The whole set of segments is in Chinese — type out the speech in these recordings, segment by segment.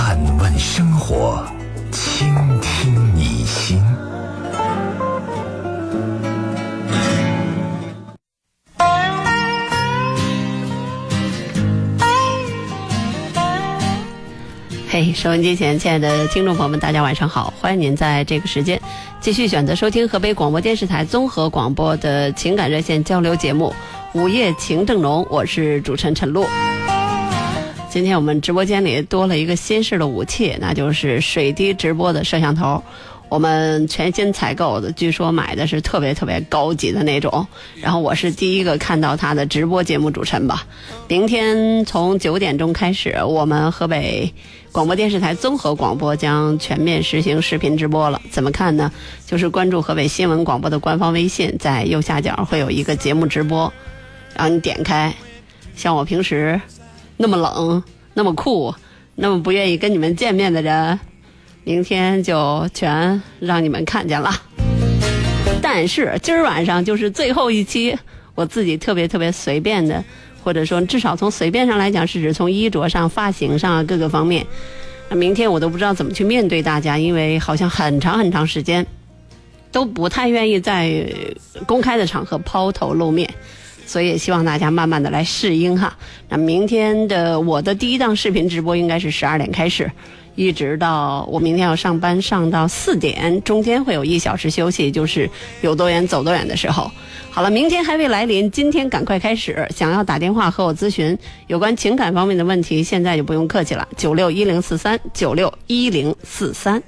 探问生活，倾听你心。嘿，收音机前亲爱的听众朋友们，大家晚上好！欢迎您在这个时间继续选择收听河北广播电视台综合广播的情感热线交流节目《午夜情正浓》，我是主持人陈露。今天我们直播间里多了一个新式的武器，那就是水滴直播的摄像头。我们全新采购的，据说买的是特别特别高级的那种。然后我是第一个看到它的直播节目主持人吧。明天从九点钟开始，我们河北广播电视台综合广播将全面实行视频直播了。怎么看呢？就是关注河北新闻广播的官方微信，在右下角会有一个节目直播，然后你点开。像我平时那么冷、那么酷、那么不愿意跟你们见面的人。明天就全让你们看见了，但是今儿晚上就是最后一期，我自己特别特别随便的，或者说至少从随便上来讲，是指从衣着上、发型上啊各个方面。那明天我都不知道怎么去面对大家，因为好像很长很长时间都不太愿意在公开的场合抛头露面，所以也希望大家慢慢的来适应哈。那明天的我的第一档视频直播应该是十二点开始。一直到我明天要上班，上到四点，中间会有一小时休息，就是有多远走多远的时候。好了，明天还未来临，今天赶快开始。想要打电话和我咨询有关情感方面的问题，现在就不用客气了，九六一零四三九六一零四三。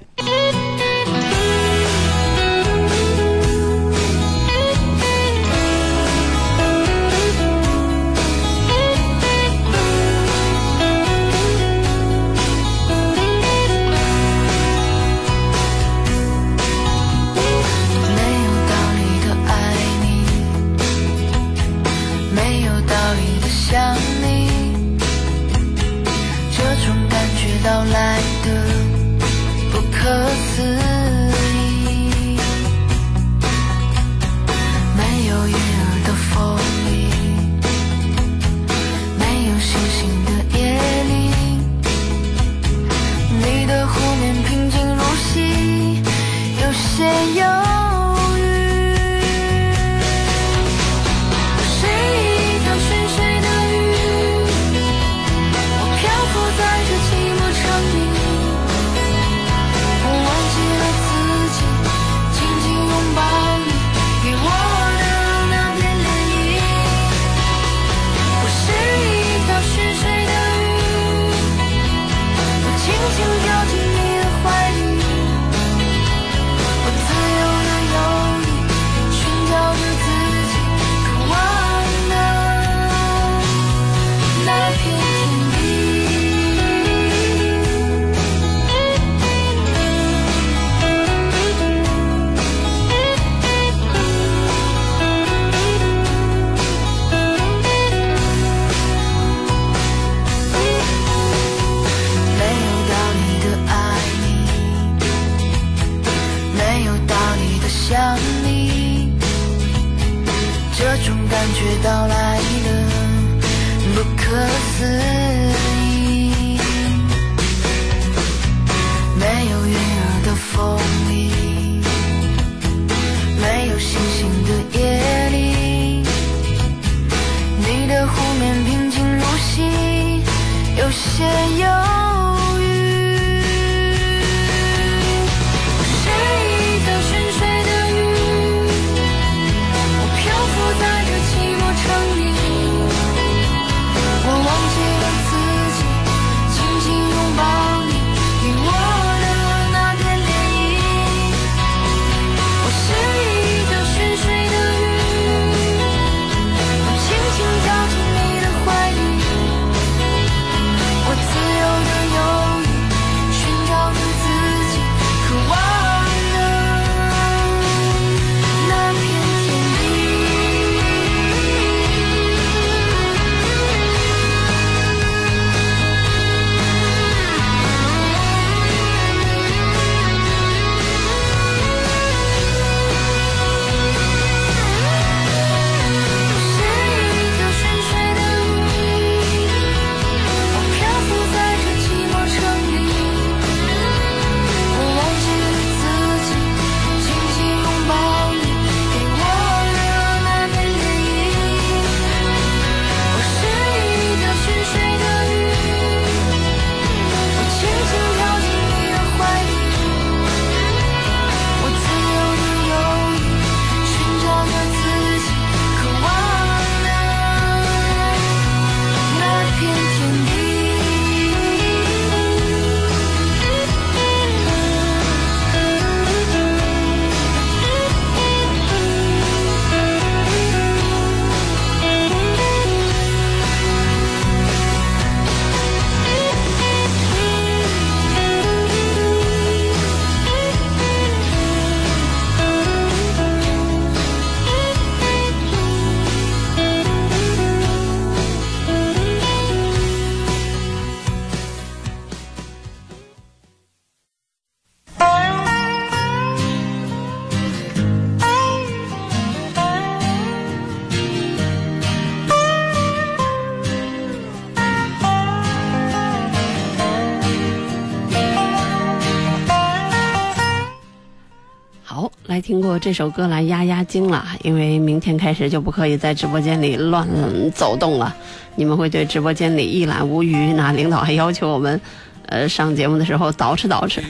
过这首歌来压压惊了，因为明天开始就不可以在直播间里乱走动了，你们会对直播间里一览无余。那领导还要求我们。呃，上节目的时候捯饬捯饬，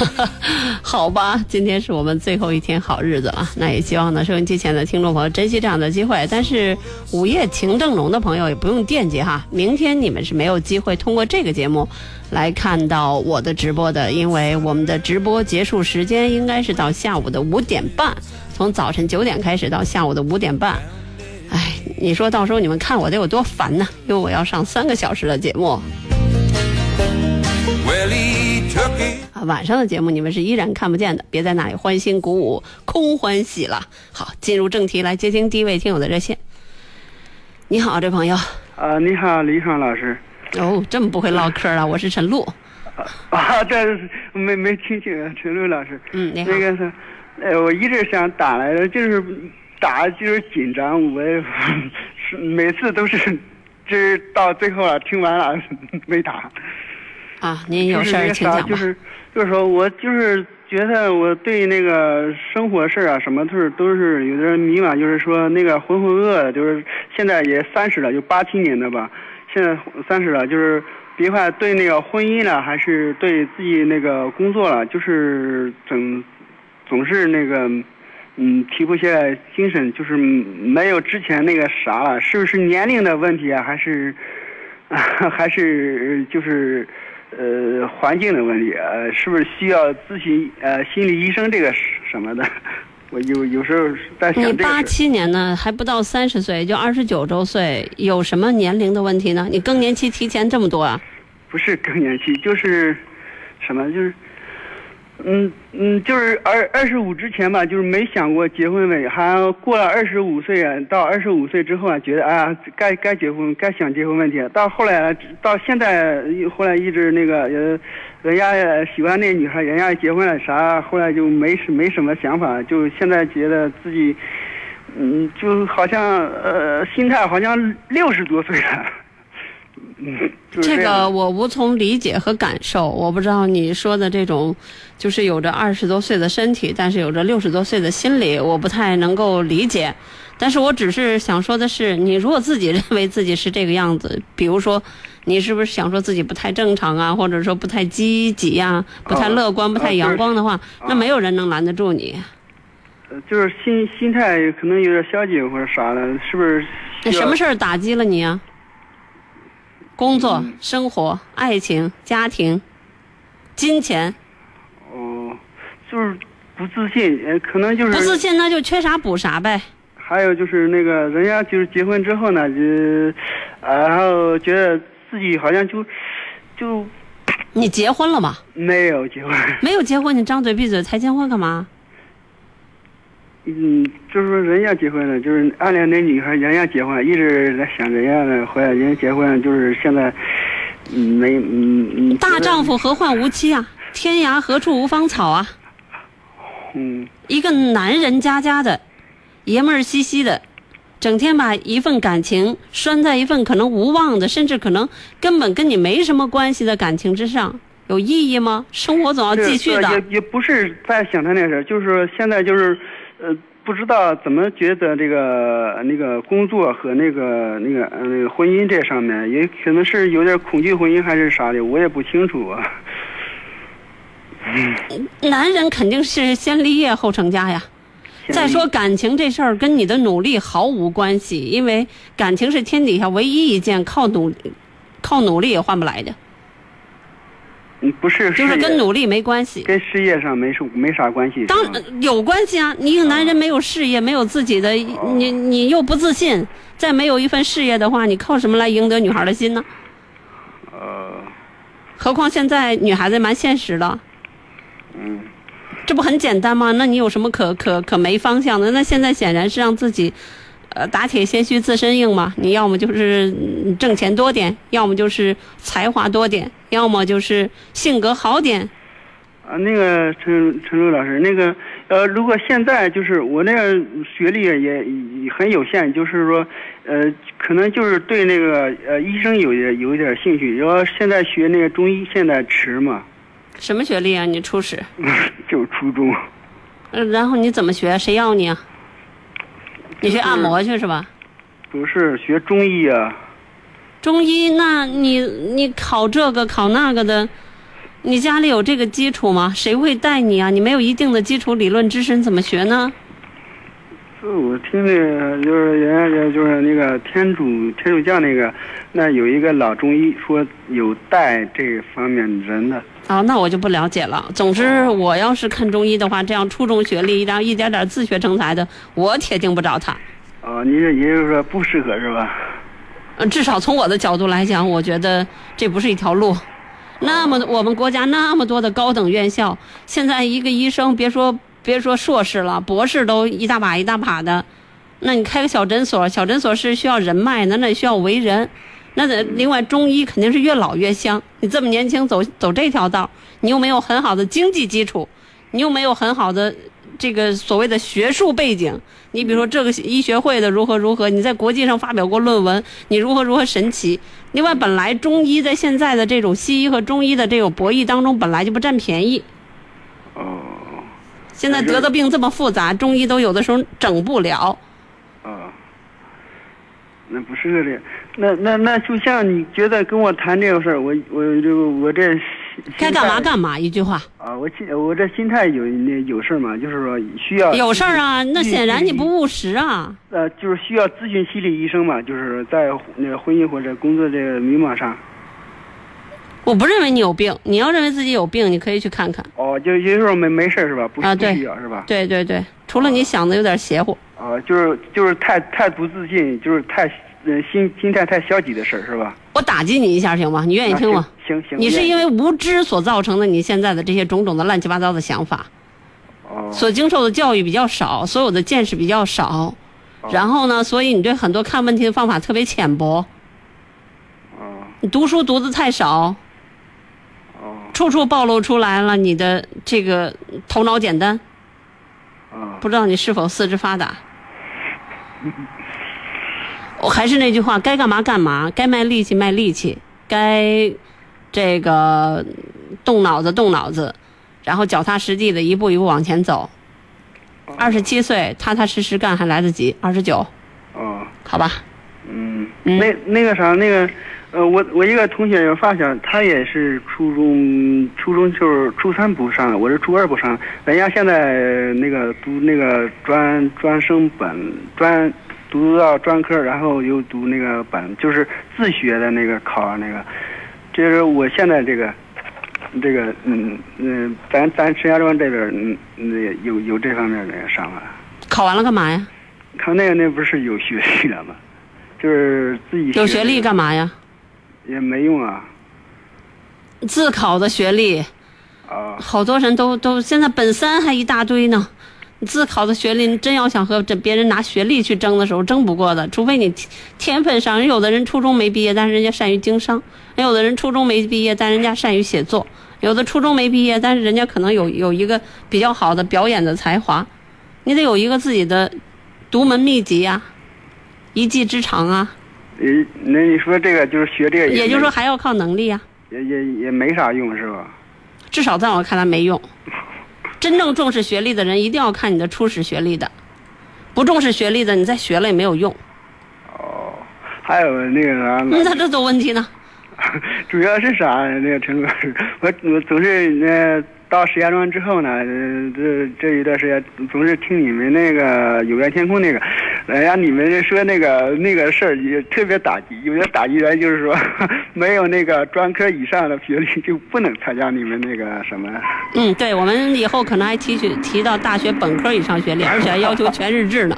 好吧，今天是我们最后一天好日子了。那也希望呢，收音机前的听众朋友珍惜这样的机会。但是午夜情正浓的朋友也不用惦记哈，明天你们是没有机会通过这个节目来看到我的直播的，因为我们的直播结束时间应该是到下午的五点半，从早晨九点开始到下午的五点半。哎，你说到时候你们看我得有多烦呢？因为我要上三个小时的节目。晚上的节目你们是依然看不见的，别在那里欢欣鼓舞、空欢喜了。好，进入正题，来接听第一位听友的热线。你好，这朋友。啊，你好，李爽老师。哦，这么不会唠嗑啊！我是陈露。啊，这没没听清，陈露老师。嗯，你好。那个是，呃，我一直想打来的，就是打就是紧张，我 是每次都是，就是到最后了，听完了 没打。啊，您有事儿请讲吧。就是，就是说我就是觉得我对那个生活事儿啊，什么都是都是有点迷茫。就是说那个浑浑噩噩的，就是现在也三十了，就八七年的吧，现在三十了，就是别管对那个婚姻了，还是对自己那个工作了，就是整总是那个嗯提不起来精神，就是没有之前那个啥了。是不是年龄的问题啊？还是 还是就是？呃，环境的问题，呃，是不是需要咨询呃心理医生这个什么的？我有有时候在想你八七年呢，还不到三十岁，就二十九周岁，有什么年龄的问题呢？你更年期提前这么多啊？不是更年期，就是什么，就是。嗯嗯，就是二二十五之前吧，就是没想过结婚问题，还过了二十五岁，到二十五岁之后啊，觉得啊，该该结婚，该想结婚问题。到后来，到现在，后来一直那个呃，人家喜欢那女孩，人家结婚了啥，后来就没没什么想法，就现在觉得自己，嗯，就好像呃，心态好像六十多岁了。这个我无从理解和感受，我不知道你说的这种，就是有着二十多岁的身体，但是有着六十多岁的心理，我不太能够理解。但是我只是想说的是，你如果自己认为自己是这个样子，比如说，你是不是想说自己不太正常啊，或者说不太积极呀，不太乐观、不太阳光的话，那没有人能拦得住你。就是心心态可能有点消极或者啥的，是不是？那什么事儿打击了你啊？工作、生活、爱情、家庭、金钱，哦，就是不自信，呃，可能就是不自信，那就缺啥补啥呗。还有就是那个人家就是结婚之后呢，就，然后觉得自己好像就，就，你结婚了吗？没有结婚。没有结婚，你张嘴闭嘴才结婚干嘛？嗯，就是说人家结婚了，就是暗恋那女孩，人家结婚，一直在想人家呢，回来人家结婚，就是现在，没嗯嗯。大丈夫何患无妻啊？天涯何处无芳草啊？嗯。一个男人家家的，爷们儿兮兮的，整天把一份感情拴在一份可能无望的，甚至可能根本跟你没什么关系的感情之上，有意义吗？生活总要继续的。也也不是在想他那事儿，就是说现在就是。呃，不知道怎么觉得这个那个工作和那个那个那个婚姻这上面，也可能是有点恐惧婚姻还是啥的，我也不清楚啊。嗯男人肯定是先立业后成家呀。再说感情这事儿跟你的努力毫无关系，因为感情是天底下唯一一件靠努靠努力也换不来的。嗯，不是，就是跟努力没关系，跟事业上没什没啥关系。当有关系啊！你一个男人没有事业，没有自己的，你你又不自信，再没有一份事业的话，你靠什么来赢得女孩的心呢？呃，何况现在女孩子蛮现实的。嗯，这不很简单吗？那你有什么可可可没方向的？那现在显然是让自己。呃，打铁先需自身硬嘛，你要么就是挣钱多点，要么就是才华多点，要么就是性格好点。啊，那个陈陈露老师，那个呃，如果现在就是我那个学历也很有限，就是说呃，可能就是对那个呃医生有点有一点兴趣，然后现在学那个中医现在迟嘛。什么学历啊？你初始？就初中。嗯然后你怎么学？谁要你啊？你学按摩去是吧？不是学中医啊，中医，那你你考这个考那个的，你家里有这个基础吗？谁会带你啊？你没有一定的基础理论知识，你怎么学呢？是我听那个就是人家就是那个天主天主教那个，那有一个老中医说有带这方面人的。哦，那我就不了解了。总之，我要是看中医的话，这样初中学历，然后一点点自学成才的，我铁定不找他。哦，你这也就是说不适合是吧？嗯，至少从我的角度来讲，我觉得这不是一条路。那么我们国家那么多的高等院校，现在一个医生别说别说硕士了，博士都一大把一大把的。那你开个小诊所，小诊所是需要人脉那，那需要为人。那得另外中医肯定是越老越香。你这么年轻走走这条道，你又没有很好的经济基础，你又没有很好的这个所谓的学术背景。你比如说这个医学会的如何如何，你在国际上发表过论文，你如何如何神奇。另外，本来中医在现在的这种西医和中医的这种博弈当中，本来就不占便宜。哦，现在得的病这么复杂，中医都有的时候整不了。哦，那不是的，那那那就像你觉得跟我谈这个事儿，我我这我这该干嘛干嘛，一句话。啊，我心我这心态有那有事儿嘛，就是说需要有事儿啊，那显然你不务实啊。呃，就是需要咨询心理医生嘛，就是在那个婚姻或者工作这个迷茫上。我不认为你有病，你要认为自己有病，你可以去看看。哦，就有时候没没事儿是吧？不不啊对需要是吧？对对对，除了你想的有点邪乎。啊，就是就是太太不自信，就是太呃心心态太消极的事儿是吧？我打击你一下行吗？你愿意啊听吗？行行行，你是因为无知所造成的你现在的这些种种的乱七八糟的想法，哦所经受的教育比较少，所有的见识比较少，哦然后呢，所以你对很多看问题的方法特别浅薄，哦你读书读的太少，哦处处暴露出来了你的这个头脑简单，哦不知道你是否四肢发达。我还是那句话，该干嘛干嘛，该卖力气卖力气，该这个动脑子动脑子，然后脚踏实地的一步一步往前走。二十七岁踏踏实实干还来得及，二十九，哦好吧？嗯，嗯那那个啥那个。呃，我我一个同学有发小，他也是初中，初中就是初三不上了，我是初二不上。人家现在那个读那个专专升本专读到专科，然后又读那个本，就是自学的那个考那个。就是我现在这个这个嗯嗯，咱咱石家庄这边嗯嗯有有这方面的上了。考完了干嘛呀？考那个那不是有学历了吗？就是自己有学历干嘛呀？也没用啊自考的学历，啊好多人都都现在本三还一大堆呢。你自考的学历，你真要想和这别人拿学历去争的时候，争不过的。除非你天天分上，有的人初中没毕业，但是人家善于经商；有的人初中没毕业，但人家善于写作；有的初中没毕业，但是人家可能有有一个比较好的表演的才华。你得有一个自己的独门秘籍呀、一技之长啊。呃，那你说这个就是学这个也就是说还要靠能力啊、也也也没啥用是吧？至少在我看来没用。真正重视学历的人，一定要看你的初始学历的；不重视学历的，你再学了也没有用。哦，还有那个啥，那咋这多问题呢？主要是啥？那个陈老师，我我总是呃到石家庄之后呢，呃这这一段时间总是听你们那个有缘天空那个，人家你们说那个那个事儿也特别打击，有些打击人就是说 没有那个专科以上的学历就不能参加你们那个什么。嗯，对，我们以后可能还提取提到大学本科以上学历，而且还要求全日制呢，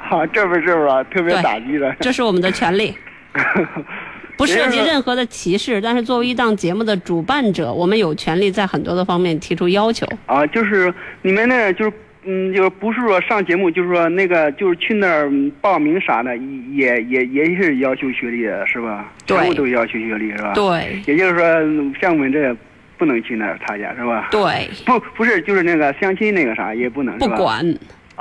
好，这不是这不是啊，特别打击的。这是我们的权利，不涉及任何的歧视。但是作为一档节目的主办者，我们有权利在很多的方面提出要求。啊，就是你们那儿就是嗯，就是不是说上节目，就是说那个就是去那儿嗯报名啥的，也也也是要求学历的是吧？对全部都要求学历是吧？。对也就是说，像我们这不能去那儿参加是吧？对，不不是，就是那个相亲那个啥也不能是吧？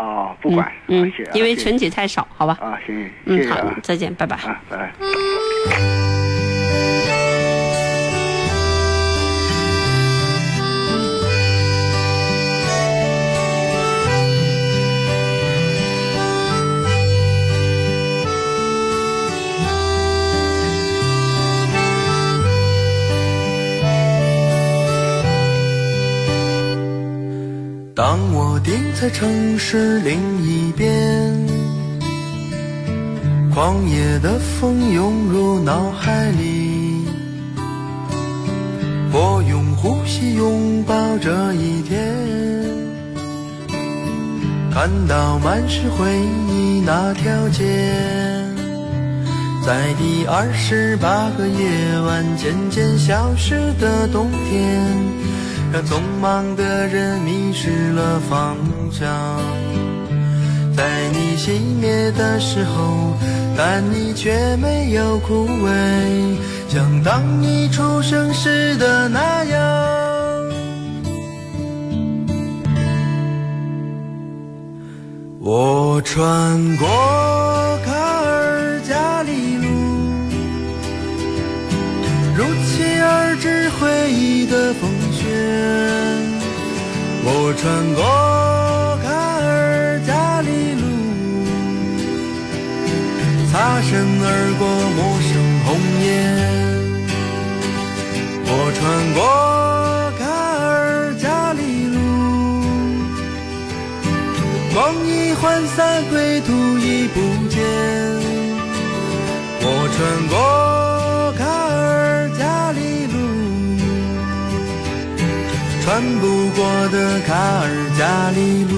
哦，不管。嗯因为群体太少，好吧？啊，行，谢嗯，好再见，拜拜。啊，拜拜。在城市另一边，狂野的风涌入脑海里，我用呼吸拥抱这一天，看到满是回忆那条街，在第二十八个夜晚渐渐消失的冬天。让匆忙的人迷失了方向，在你熄灭的时候，但你却没有枯萎，像当你出生时的那样。我穿过卡尔加里路，如期而至回忆的风。我穿过卡尔加里路，擦身而过陌生红叶。我穿过卡尔加里路，光阴涣散，归途已不见。我穿过。穿不过的卡尔加里路。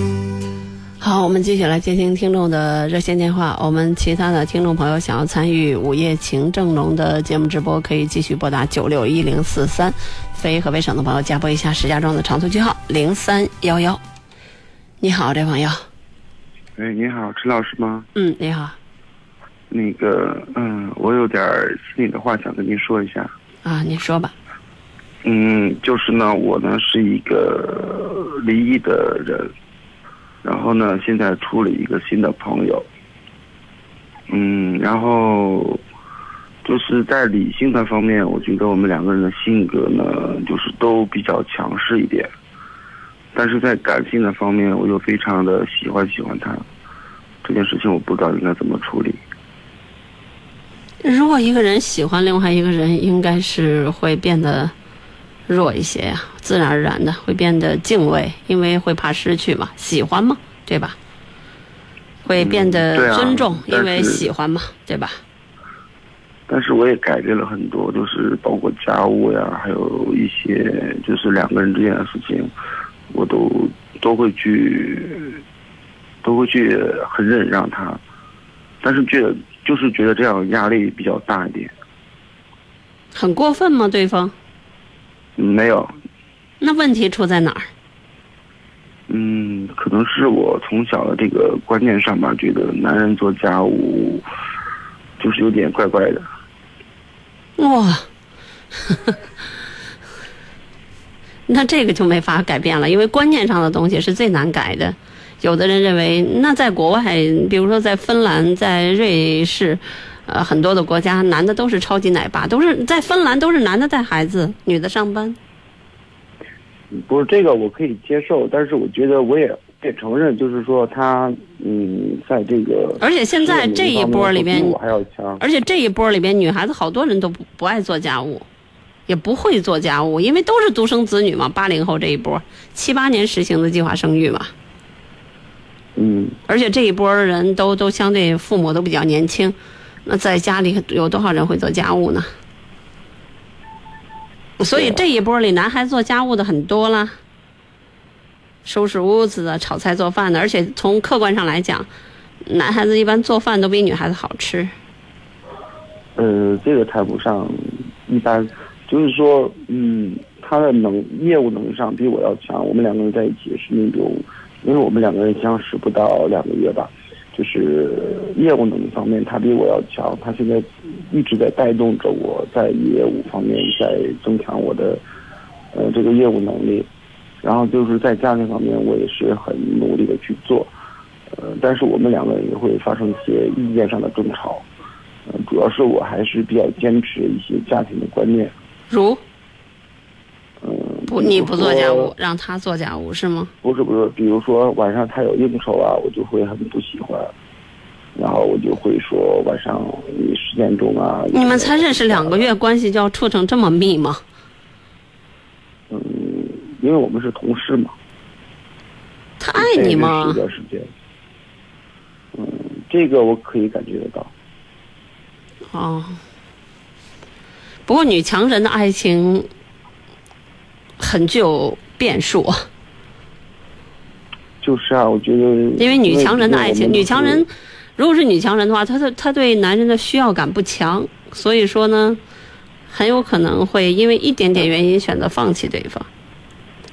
好，我们继续来接听听众的热线电话。我们其他的听众朋友想要参与《午夜情正浓》的节目直播，可以继续拨打九六一零四三。非河北省的朋友加拨一下石家庄的长途区号零三幺幺。你好，这朋友。哎，你好，陈老师吗？嗯，你好。那个，嗯，我有点心里的话想跟您说一下。啊，你说吧。嗯，就是呢，我呢是一个离异的人，然后呢，现在处了一个新的朋友。嗯，然后就是在理性的方面，我觉得我们两个人的性格呢，就是都比较强势一点，但是在感性的方面，我又非常的喜欢喜欢他。这件事情我不知道应该怎么处理。如果一个人喜欢另外一个人，应该是会变得。弱一些呀，自然而然的会变得敬畏，因为会怕失去嘛，喜欢嘛，对吧？会变得尊重，因为喜欢嘛，对吧？但是我也改变了很多，就是包括家务呀，还有一些就是两个人之间的事情，我都都会去，都会去很忍让他，但是觉得就是觉得这样压力比较大一点。很过分吗？对方？没有，那问题出在哪儿？嗯，可能是我从小的这个观念上吧，觉得男人做家务就是有点怪怪的。哇，那这个就没法改变了，因为观念上的东西是最难改的。有的人认为，那在国外，比如说在芬兰、在瑞士。呃，很多的国家男的都是超级奶爸，都是在芬兰都是男的带孩子，女的上班。不是这个我可以接受，但是我觉得我也也承认，就是说他嗯，在这个而且现在这一波里边，我还要强。而且这一波里边，女孩子好多人都不不爱做家务，也不会做家务，因为都是独生子女嘛。八零后这一波，七八年实行的计划生育嘛。嗯。而且这一波人都都相对父母都比较年轻。那在家里有多少人会做家务呢？所以这一波里，男孩做家务的很多了，收拾屋子的、炒菜做饭的，而且从客观上来讲，男孩子一般做饭都比女孩子好吃。呃，这个谈不上，一般就是说，嗯，他的能业务能力上比我要强。我们两个人在一起是那种，因为我们两个人相识不到两个月吧。就是业务能力方面，他比我要强。他现在一直在带动着我在业务方面在增强我的呃这个业务能力。然后就是在家庭方面，我也是很努力的去做。呃，但是我们两个人也会发生一些意见上的争吵。呃，主要是我还是比较坚持一些家庭的观念。如。不，你不做家务，让他做家务是吗？不是不是，比如说晚上他有应酬啊，我就会很不喜欢，然后我就会说晚上你十点钟啊。你们才认识两个月，关系就要处成这么密吗？嗯，因为我们是同事嘛。他爱你吗认识一？段时间，嗯，这个我可以感觉得到。哦，不过女强人的爱情很具有变数，就是啊，我觉得因为女强人的爱情，女强人如果是女强人的话，她的她对男人的需要感不强，所以说呢，很有可能会因为一点点原因选择放弃对方。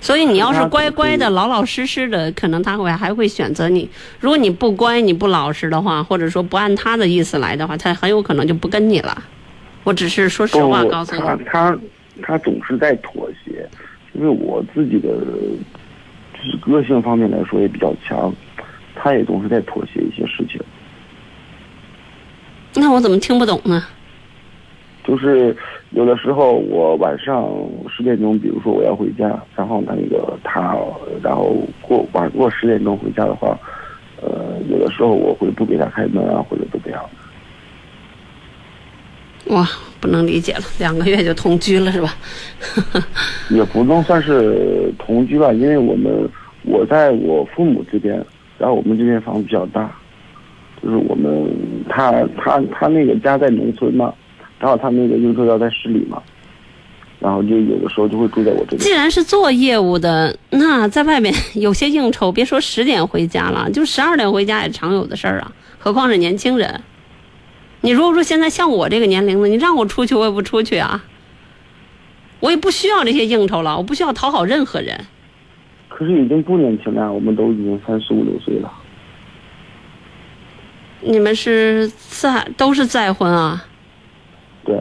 所以你要是乖乖的、老老实实的，可能他会还会选择你。如果你不乖、你不老实的话，或者说不按他的意思来的话，他很有可能就不跟你了。我只是说实话告诉你，他他他总是在妥协，因为我自己的就是个性方面来说也比较强，他也总是在妥协一些事情。那我怎么听不懂呢？就是有的时候我晚上十点钟，比如说我要回家，然后那个他，然后过晚过十点钟回家的话，呃，有的时候我会不给他开门啊，或者怎么样。哇，不能理解了，两个月就同居了是吧？也不能算是同居吧，因为我们我在我父母这边，然后我们这边房子比较大，就是我们他他他那个家在农村嘛，然后他那个应酬要在市里嘛，然后就有的时候就会住在我这边既。然是做业务的，那在外面有些应酬，别说十点回家了，就十二点回家也常有的事儿啊。何况是年轻人。你如果说现在像我这个年龄的，你让我出去，我也不出去啊。我也不需要这些应酬了，我不需要讨好任何人。可是已经不年轻了，我们都已经三十五六岁了。你们是再都是再婚啊？对，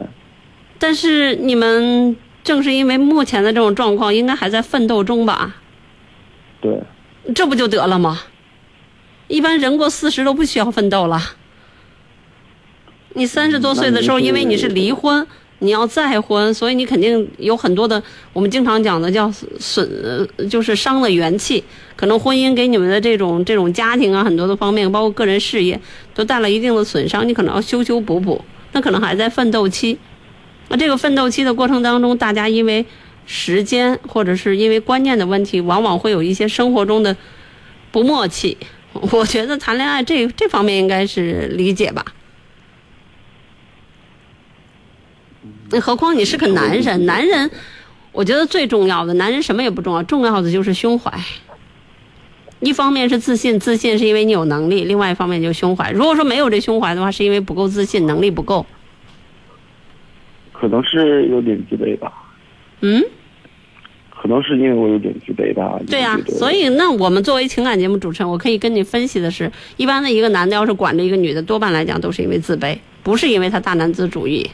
但是你们正是因为目前的这种状况，应该还在奋斗中吧？对，这不就得了吗？一般人过四十都不需要奋斗了。你三十多岁的时候，因为你是离婚，你要再婚，所以你肯定有很多的，我们经常讲的叫损，呃就是伤了元气。可能婚姻给你们的这种这种家庭啊，很多的方面，包括个人事业，都带了一定的损伤，你可能要修修补补。那可能还在奋斗期。那这个奋斗期的过程当中，大家因为时间或者是因为观念的问题，往往会有一些生活中的不默契。我觉得谈恋爱这这方面应该是理解吧。何况你是个男人，男人，我觉得最重要的，男人什么也不重要，重要的就是胸怀。一方面是自信，自信是因为你有能力；另外一方面就是胸怀。如果说没有这胸怀的话，是因为不够自信，能力不够。可能是有点自卑吧，嗯，可能是因为我有点自卑吧。对呀、就觉得所以那我们作为情感节目主持人，我可以跟你分析的是，一般的一个男的要是管着一个女的，多半来讲都是因为自卑，不是因为他大男子主义，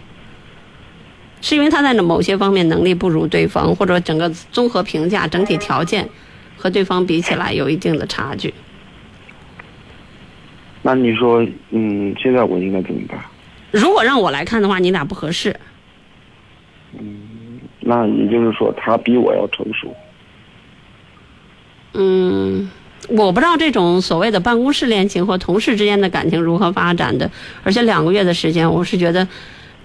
是因为他在某些方面能力不如对方，或者整个综合评价、整体条件和对方比起来有一定的差距。那你说，嗯，现在我应该怎么办？如果让我来看的话，你俩不合适。嗯那也就是说，他比我要成熟。嗯，我不知道这种所谓的办公室恋情或同事之间的感情如何发展的，而且两个月的时间，我是觉得，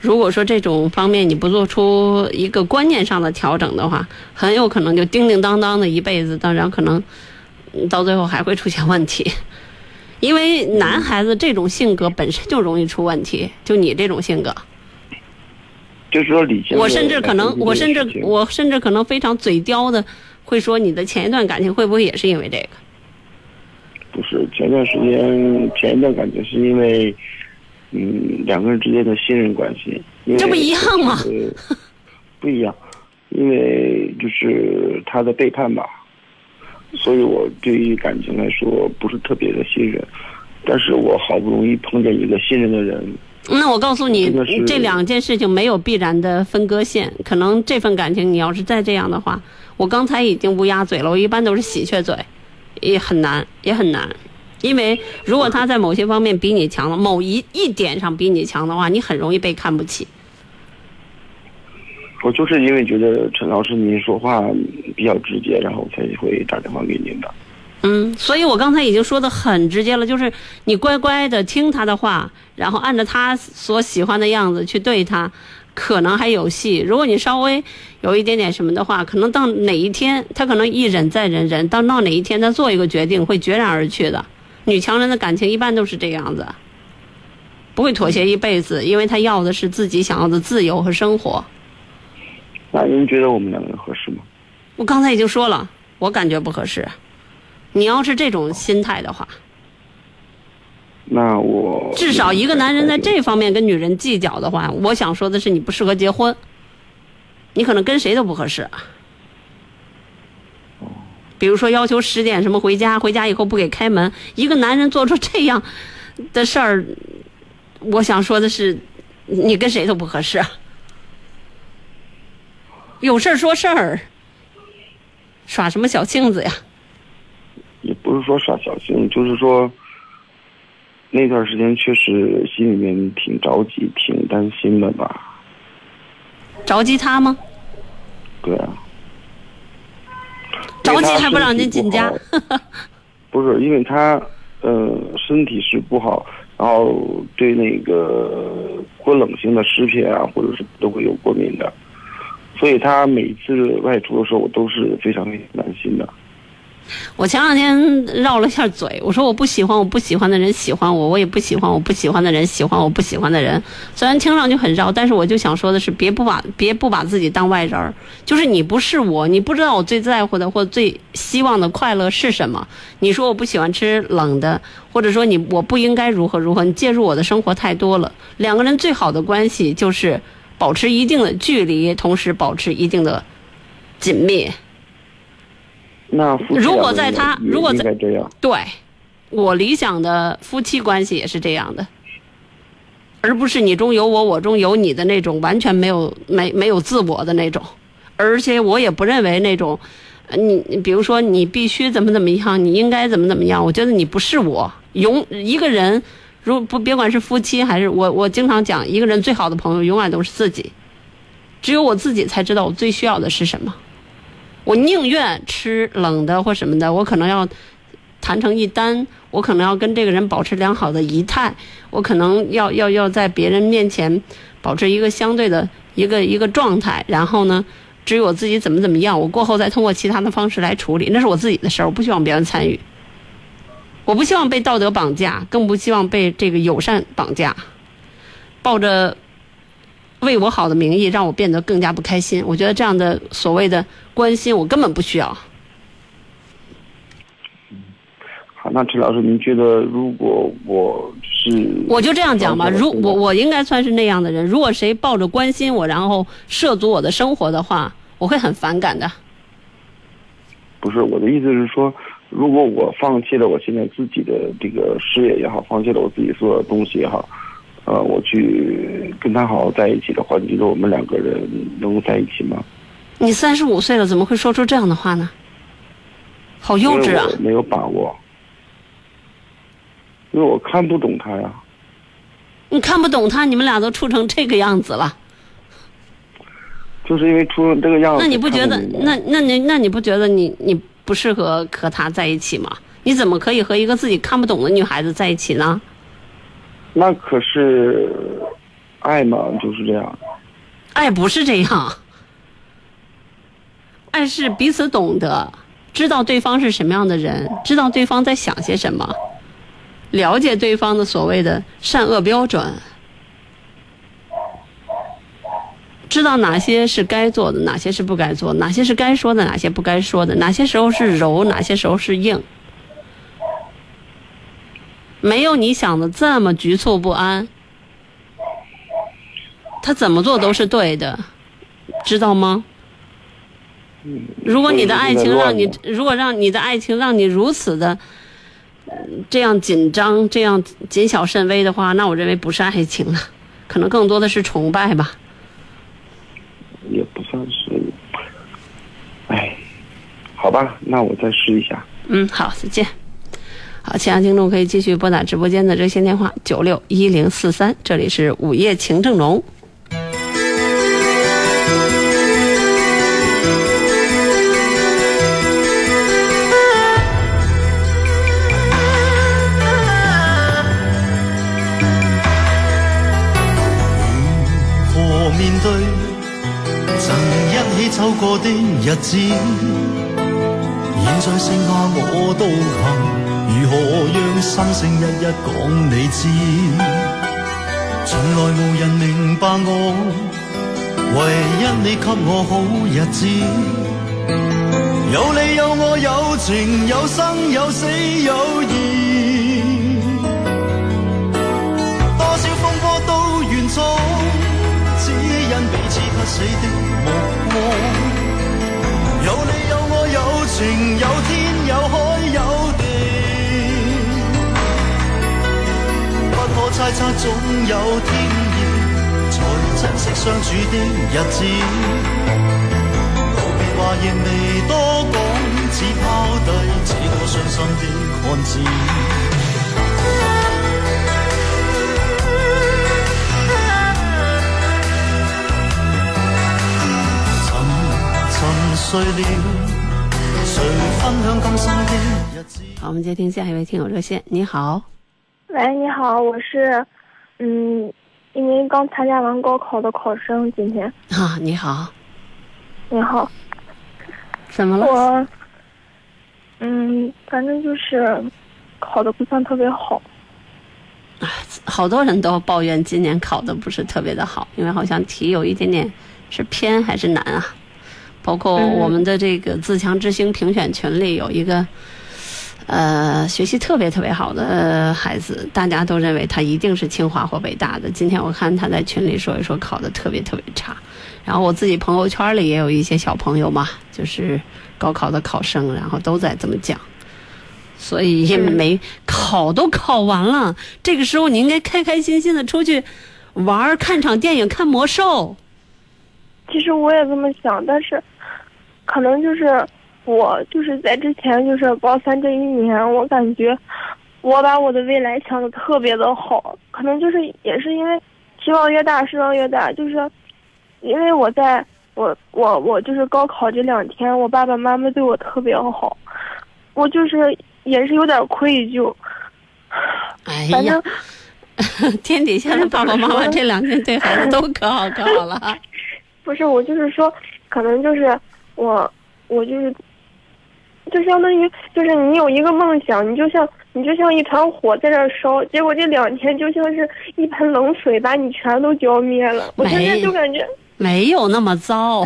如果说这种方面你不做出一个观念上的调整的话，很有可能就叮叮当当的一辈子，当然可能嗯到最后还会出现问题。因为男孩子这种性格本身就容易出问题，就你这种性格，就是说理性。我甚至可能，我甚至我甚至可能非常嘴刁的会说，你的前一段感情会不会也是因为这个？不是前段时间前一段感情是因为，嗯，两个人之间的信任关系。这不一样吗就是 不一样，因为就是他的背叛吧，所以我对于感情来说不是特别的信任，但是我好不容易碰见一个信任的人，那我告诉你这两件事情没有必然的分割线。可能这份感情，你要是再这样的话，我刚才已经乌鸦嘴了，我一般都是喜鹊嘴，也很难，也很难。因为如果他在某些方面比你强了，某一一点上比你强的话，你很容易被看不起。我就是因为觉得陈老师您说话比较直接，然后才会打电话给您的。嗯，所以我刚才已经说的很直接了，就是你乖乖的听他的话，然后按照他所喜欢的样子去对他，可能还有戏。如果你稍微有一点点什么的话，可能到哪一天他可能一忍再忍忍，到到哪一天他做一个决定会决然而去的。女强人的感情一般都是这样子，不会妥协一辈子，因为她要的是自己想要的自由和生活。那您觉得我们两个人合适吗？我刚才已经说了，我感觉不合适。你要是这种心态的话，那我至少一个男人在这方面跟女人计较的话，我想说的是，你不适合结婚，你可能跟谁都不合适。比如说要求十点什么回家，回家以后不给开门，一个男人做出这样的事儿，我想说的是，你跟谁都不合适。有事儿说事儿，耍什么小性子呀？也不是说耍小性，就是说那段时间确实心里面挺着急、挺担心的吧。着急他吗？对啊。着急还不让您进家？不是，因为他呃身体是不好，然后对那个过冷性的食品啊，或者是都会有过敏的，所以他每次外出的时候，我都是非常非常担心的。我前两天绕了一下嘴，我说我不喜欢我不喜欢的人喜欢我，我也不喜欢我不喜欢的人喜欢我不喜欢的人。虽然听上去很绕，但是我就想说的是，别不把别不把自己当外人儿。就是你不是我，你不知道我最在乎的或最希望的快乐是什么。你说我不喜欢吃冷的，或者说你我不应该如何如何，你介入我的生活太多了。两个人最好的关系就是保持一定的距离，同时保持一定的紧密。那如果在他如果在这样，对，我理想的夫妻关系也是这样的，而不是你中有我，我中有你的那种完全没有没没有自我的那种，而且我也不认为那种，你你比如说你必须怎么怎么样，你应该怎么怎么样，我觉得你不是我。永一个人，如不别管是夫妻还是我，我经常讲，一个人最好的朋友永远都是自己，只有我自己才知道我最需要的是什么。我宁愿吃冷的或什么的，我可能要谈成一单，我可能要跟这个人保持良好的仪态，我可能要要要在别人面前保持一个相对的一个一个状态，然后呢，至于我自己怎么怎么样，我过后再通过其他的方式来处理，那是我自己的事儿，我不希望别人参与，我不希望被道德绑架，更不希望被这个友善绑架，抱着。为我好的名义，让我变得更加不开心。我觉得这样的所谓的关心，我根本不需要。好，那陈老师，您觉得如果我是……我就这样讲吧，如我我应该算是那样的人。如果谁抱着关心我，然后涉足我的生活的话，我会很反感的。不是我的意思是说，如果我放弃了我现在自己的这个事业也好，放弃了我自己所有的东西也好。呃，我去跟他好好在一起的话，你觉得我们两个人能够在一起吗？你三十五岁了，怎么会说出这样的话呢？好幼稚啊！没有把握，因为我看不懂他呀。你看不懂他，你们俩都处成这个样子了。就是因为出成这个样子。那你不觉得？那那你那你不觉得你你不适合和他在一起吗？你怎么可以和一个自己看不懂的女孩子在一起呢？那可是爱嘛，就是这样。爱不是这样，爱是彼此懂得，知道对方是什么样的人，知道对方在想些什么，了解对方的所谓的善恶标准，知道哪些是该做的，哪些是不该做，哪些是该说的，哪些不该说的，哪些时候是柔，哪些时候是硬。没有你想的这么局促不安，他怎么做都是对的，知道吗？如果你的爱情让你，如果让你的爱情让你如此的这样紧张、这样谨小慎微的话，那我认为不是爱情了，可能更多的是崇拜吧。也不算是，哎，好吧，那我再试一下。嗯，好，再见。好，亲爱的听众，可以继续拨打直播间的热线电话九六一零四三，这里是午夜情正浓。如何面对曾一起走过的日子？现在剩下我独行。如何让心声一一讲你知？从来无人明白我，唯一你给我好日子。有你有我有情有生有死有义，多少风波都愿闯，只因彼此不死的目光。有你有我有情有天有海猜測總有天意，才珍惜相處的日子。告別話仍未多講，只拋低這個傷心的漢子。沉沉睡了，誰分享今生的日子？好，我们接听下一位听友热线。你好，喂，你好，我是，嗯，因为刚参加完高考的考生，今天啊，你好，你好，怎么了？我，嗯，反正就是考的不算特别好，好多人都抱怨今年考的不是特别的好，因为好像题有一点点是偏还是难啊。包括嗯我们的这个自强之星评选群里有一个，呃，学习特别特别好的孩子，大家都认为他一定是清华或北大的。今天我看他在群里说一说考的特别特别差，然后我自己朋友圈里也有一些小朋友嘛，就是高考的考生，然后都在这么讲。所以也没考都考完了，这个时候你应该开开心心的出去玩儿，看场电影，看魔兽。其实我也这么想，但是可能就是我就是在之前就是高三这一年，我感觉我把我的未来想的特别的好，可能就是也是因为期望越大，失望越大，就是因为我在我我我就是高考这两天，我爸爸妈妈对我特别好，我就是也是有点愧疚。哎呀反正，天底下的爸爸妈妈这两天对孩子都可好可好了。不是我就是说，可能就是我我就是，就相当于就是你有一个梦想，你就像你就像一团火在这烧，结果这两天就像是一盆冷水把你全都浇灭了。我现在就感觉，没有那么糟，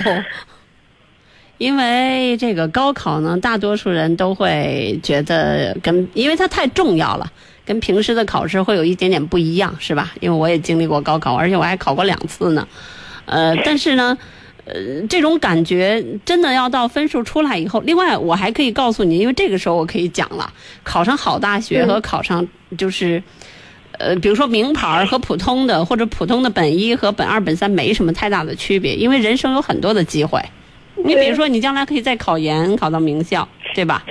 因为这个高考呢，大多数人都会觉得跟，因为它太重要了，跟平时的考试会有一点点不一样，是吧？因为我也经历过高考，而且我还考过两次呢。呃，但是呢，呃，这种感觉真的要到分数出来以后，另外我还可以告诉你，因为这个时候我可以讲了，考上好大学和考上就是。呃，比如说名牌儿和普通的，或者普通的本一和本二、本三没什么太大的区别，因为人生有很多的机会。你比如说，你将来可以再考研，考到名校，对吧？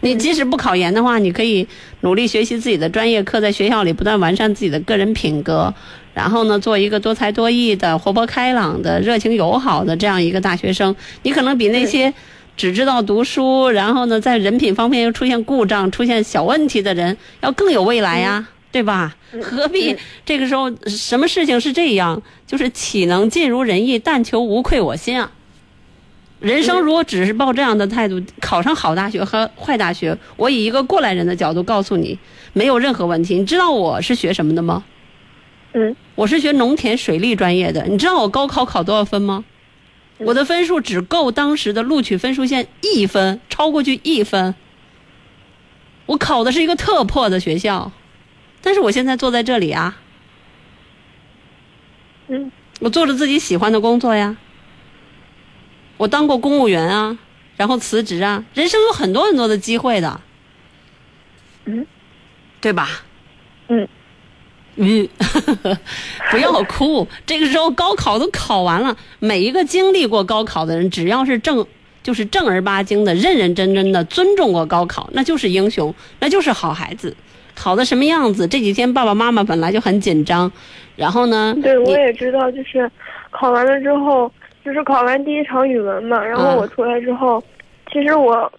你即使不考研的话，你可以努力学习自己的专业课，在学校里不断完善自己的个人品格，然后呢，做一个多才多艺的、活泼开朗的、热情友好的这样一个大学生。你可能比那些只知道读书，然后呢，在人品方面又出现故障、出现小问题的人，要更有未来呀。对吧？何必这个时候什么事情是这样？就是岂能尽如人意，但求无愧我心啊！人生如果只是抱这样的态度，考上好大学和坏大学，我以一个过来人的角度告诉你，没有任何问题。你知道我是学什么的吗？嗯，我是学农田水利专业的。你知道我高考考多少分吗？我的分数只够当时的录取分数线一分，超过去一分。我考的是一个特破的学校。但是我现在坐在这里啊，嗯，我做着自己喜欢的工作呀。我当过公务员啊，然后辞职啊，人生有很多很多的机会的，嗯，对吧？嗯，嗯，不要哭。这个时候高考都考完了，每一个经历过高考的人，只要是正就是正儿八经的、认认真真的尊重过高考，那就是英雄，那就是好孩子。考的什么样子？这几天爸爸妈妈本来就很紧张，然后呢？对我也知道，就是考完了之后，就是考完第一场语文嘛，然后嗯我出来之后，其实我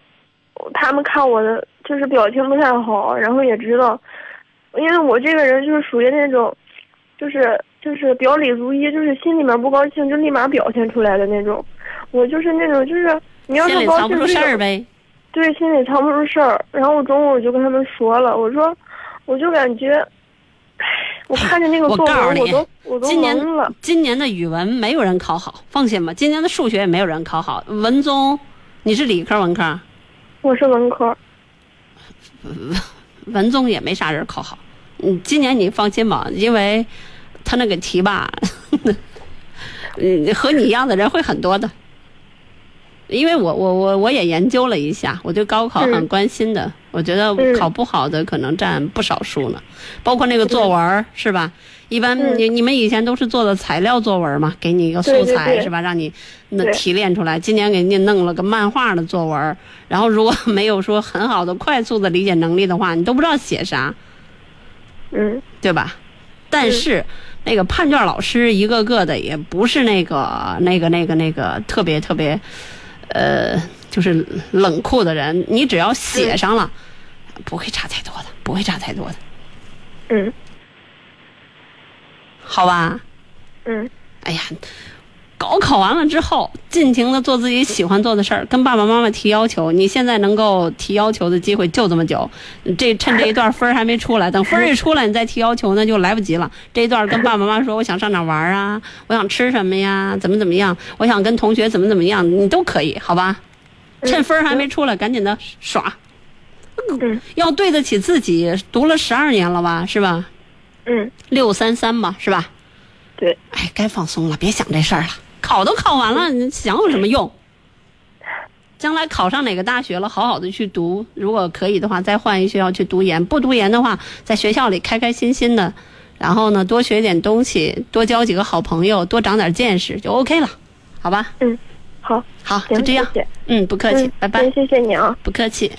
他们看我的就是表情不太好，然后也知道，因为我这个人就是属于那种，就是就是表里如一，就是心里面不高兴就立马表现出来的那种。我就是那种就是你要是高里藏不住兴就有事儿呗。对，心里藏不住事儿。然后我中午我就跟他们说了，我说，我就感觉，我看见那个作文，我你都我都今年懵了。今年的语文没有人考好，放心吧。今年的数学也没有人考好。文综，你是理科文科？我是文科，文综也没啥人考好。嗯，今年你放心吧，因为他那个题吧，嗯，和你一样的人会很多的。因为我我我我也研究了一下，我对高考很嗯关心的，我觉得嗯考不好的可能占不少数呢，包括那个作文儿是吧？一般嗯你你们以前都是做的材料作文嘛，给你一个素材是吧？让你那提炼出来。今年给你弄了个漫画的作文儿，然后如果没有说很好的快速的理解能力的话，你都不知道写啥，嗯对吧？但是、那个判卷老师一个个的也不是那个那个那个那个特别特别，呃，就是冷酷的人。你只要写上了，不会差太多的，不会差太多的，嗯好吧？嗯哎呀，高考完了之后，尽情的做自己喜欢做的事儿，跟爸爸妈妈提要求。你现在能够提要求的机会就这么久，这趁这一段分儿还没出来，等分儿 一出来，你再提要求那就来不及了。这一段跟爸爸妈妈说，我想上哪玩啊，我想吃什么呀，怎么怎么样，我想跟同学怎么怎么样，你都可以，好吧？趁分儿还没出来，赶紧的耍，嗯要对得起自己。读了十二年了吧，是吧？嗯，六三三吧，是吧？对，哎，该放松了，别想这事儿了。考都考完了，你想有什么用？将来考上哪个大学了，好好的去读。如果可以的话，再换一学校去读研；不读研的话，在学校里开开心心的，然后呢，多学点东西，多交几个好朋友，多长点见识，就 OK 了，好吧？嗯好，好，就这样。谢谢嗯，不客气，嗯拜拜。谢谢你啊。不客气。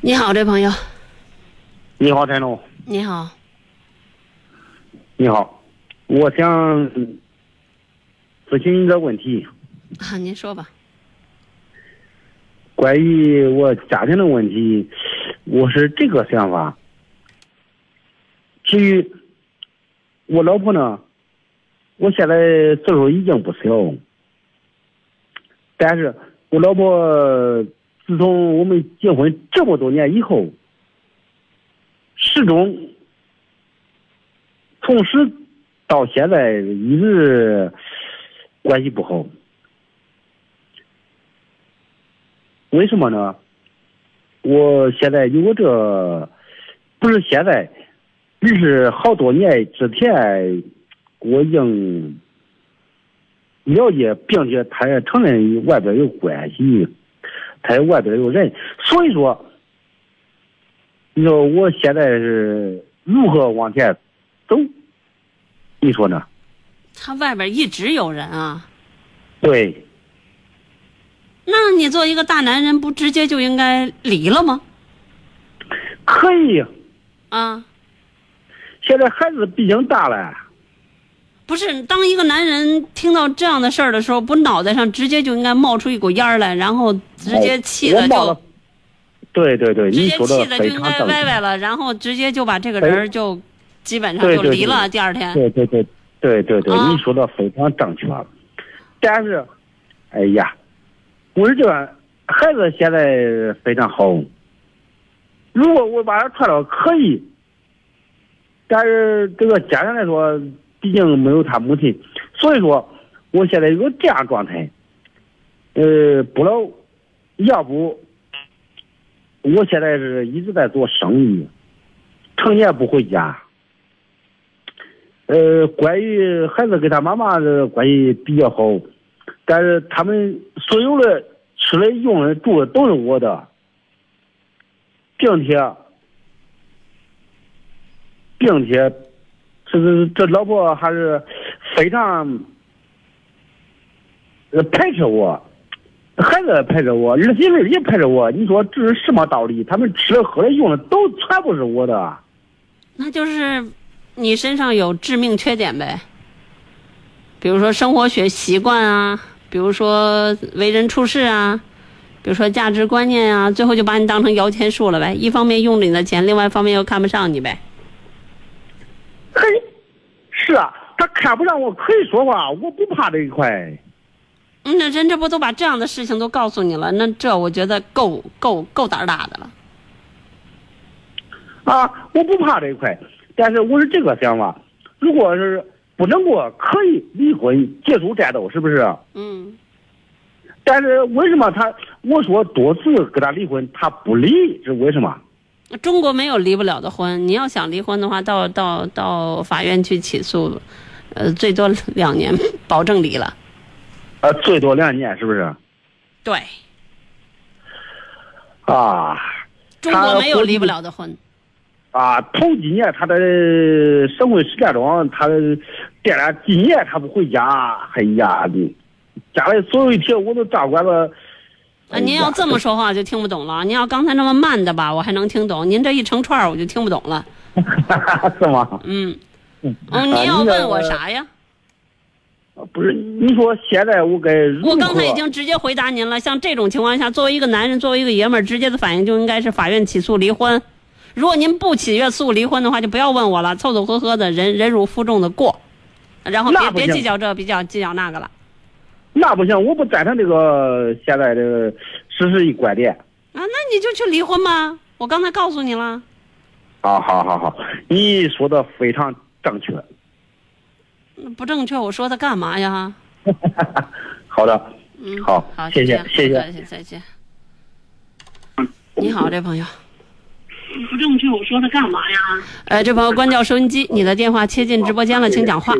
你好，这朋友，你好，陈总，你好。你好，我想咨询一个问题，啊，您说吧。关于我家庭的问题，我是这个想法。至于我老婆呢，我现在岁数已经不小，但是我老婆自从我们结婚这么多年以后，始终从始到现在一直关系不好。为什么呢？我现在有这，不是现在，而是好多年之前，我已经了解，并且他也承认外边有关系，他外边有人，所以说，你说我现在是如何往前走？你说呢？他外边一直有人啊，对，那你做一个大男人，不直接就应该离了吗？可以。啊，现在孩子毕竟大了，不是，当一个男人听到这样的事儿的时候，不脑袋上直接就应该冒出一股烟儿来，然后直接气的就。对对对，直接你说的气的就应该非常正确。歪歪了，然后直接就把这个人就基本上就离了。第二天，对对对对对对，啊你说的非常正确。但是，哎呀，我是这样，孩子现在非常好。如果我把他踹了可以，但是这个家长来说，毕竟没有他母亲，所以说我现在有个这样状态。呃，不了，要不，我现在是一直在做生意，成年不回家。呃，关于孩子跟他妈妈的关系比较好，但是他们所有的吃的、用的、住的都是我的，并且，并且，这这这老婆还是非常排斥我，孩子陪着我，儿媳妇也陪着我。你说这是什么道理？他们吃的、喝的、用的都全部是我的。那就是你身上有致命缺点呗。比如说生活学习惯啊，比如说为人处事啊，比如说价值观念啊，最后就把你当成摇钱树了呗。一方面用着你的钱，另外一方面又看不上你呗。嘿，是啊，他看不上我，可以说话，我不怕这一块。嗯那人这不都把这样的事情都告诉你了？那这我觉得够够够胆儿大的了。啊，我不怕这一块，但是我是这个想法，如果是不能过，可以离婚结束战斗，是不是？嗯，但是为什么他我说多次跟他离婚，他不离，是为什么？中国没有离不了的婚。你要想离婚的话，到到到法院去起诉，呃，最多两年，保证离了。呃，最多两年，是不是？对，啊中国没有离不了的婚。啊！头几年他在省会石家庄，他店了几年他不回家，哎呀，你家里所有一切我都照管了。啊，您要这么说话就听不懂了。您要刚才那么慢的吧，我还能听懂。您这一成串儿我就听不懂了。是吗？嗯，嗯哦，您要问我啥呀？不是，你说现在我该如何？我刚才已经直接回答您了。像这种情况下，作为一个男人，作为一个爷们儿，直接的反应就应该是法院起诉离婚。如果您不起诉离婚的话，就不要问我了，凑凑合合的忍忍辱负重的过，然后别别计较这，比较计较那个了。那不行，我不赞成这个现在这个实施一观点。啊，那你就去离婚吧。我刚才告诉你了。啊好好好，你说的非常正确。不正确，我说他干嘛呀？好的，嗯，好好，谢谢谢谢再见，再见。你好，这朋友。不正确，我说他干嘛呀？哎，这朋友关掉收音机，你的电话切进直播间了，请讲话。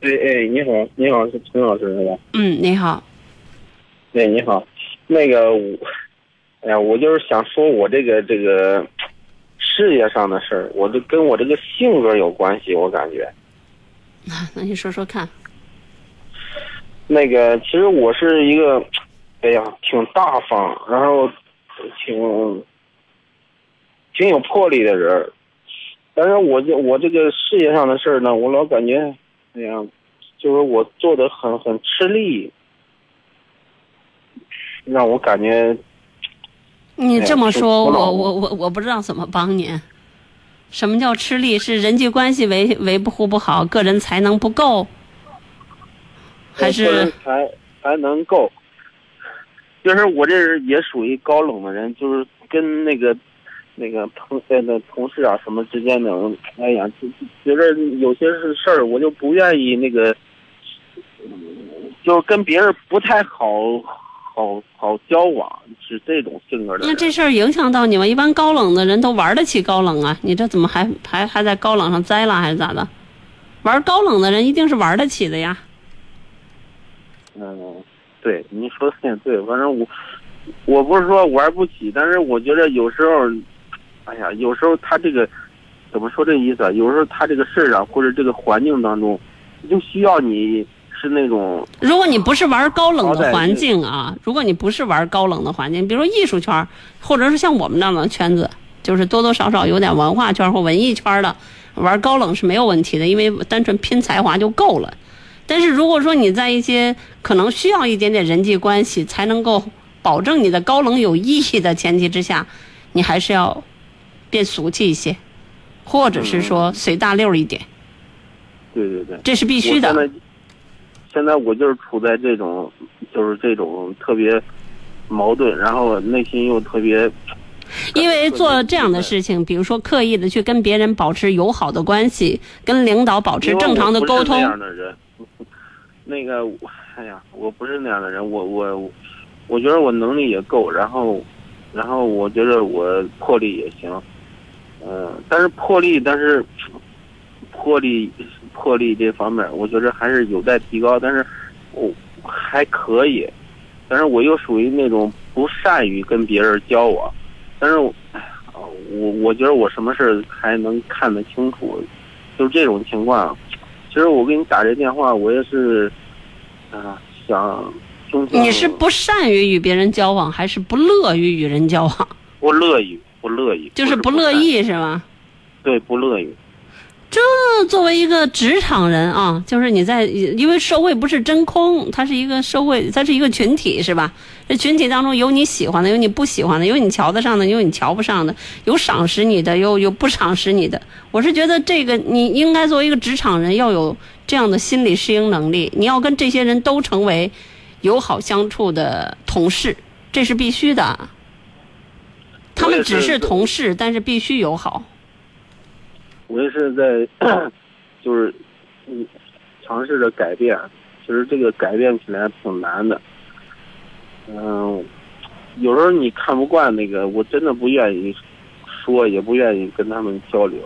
哎哎，你好，你好，是陈老师是吧？嗯，你好。哎，你好，那个我，哎呀，我就是想说我这个这个事业上的事儿，我这跟我这个性格有关系，我感觉。那你说说看。那个，其实我是一个，哎呀，挺大方，然后挺挺有魄力的人，但是我这我这个事业上的事儿呢，我老感觉，哎呀，就是我做的很很吃力，让我感觉你这么说，哎我我我我不知道怎么帮您。什么叫吃力？是人际关系维维护不好，个人才能不够，还是才才能够。就是我这人也属于高冷的人，就是跟那个那个同呃那同事啊什么之间的，哎呀，就觉得有些是事儿，我就不愿意那个，就是跟别人不太好好好交往，是这种性格的。那这事儿影响到你吗？一般高冷的人都玩得起高冷啊，你这怎么还还还在高冷上栽了，还是咋的？玩高冷的人一定是玩得起的呀。嗯，对，你说的也对，反正我我不是说玩不起，但是我觉得有时候，哎呀，有时候他这个怎么说这意思啊？有时候他这个事儿啊，或者这个环境当中，就需要你是那种如果你不是玩高冷的环境啊，如果你不是玩高冷的环境，比如说艺术圈儿，或者是像我们这样的圈子，就是多多少少有点文化圈或文艺圈的，玩高冷是没有问题的，因为单纯拼才华就够了。但是如果说你在一些可能需要一点点人际关系才能够保证你的高冷有意义的前提之下，你还是要变俗气一些，或者是说随大溜儿一点，对对对，这是必须的我。现在我就是处在这种就是这种特别矛盾，然后内心又特别。因为做这样的事情，比如说刻意的去跟别人保持友好的关系，跟领导保持正常的沟通那，样的人，那个，哎呀，我不是那样的人，我我我觉得我能力也够，然后然后我觉得我魄力也行，嗯、但是魄力，但是魄力魄力这方面，我觉得还是有待提高，但是我还可以，但是我又属于那种不善于跟别人交往，但是我我我觉得我什么事儿还能看得清楚，就是这种情况。其实我给你打这电话，我也是啊、想。你是不善于与别人交往，还是不乐于与人交往？不乐意，不乐意，就是不不乐意是吗？对，不乐意。这作为一个职场人啊，就是你在，因为社会不是真空，它是一个社会，它是一个群体，是吧？这群体当中有你喜欢的，有你不喜欢的，有你瞧得上的，有你瞧不上的，有赏识你的，有有不赏识你的。我是觉得这个你应该作为一个职场人，要有这样的心理适应能力，你要跟这些人都成为友好相处的同事，这是必须的。他们只是同事，但是必须友好。我也是在，就是嗯，尝试着改变。其实这个改变起来挺难的。嗯，有时候你看不惯那个，我真的不愿意说，也不愿意跟他们交流。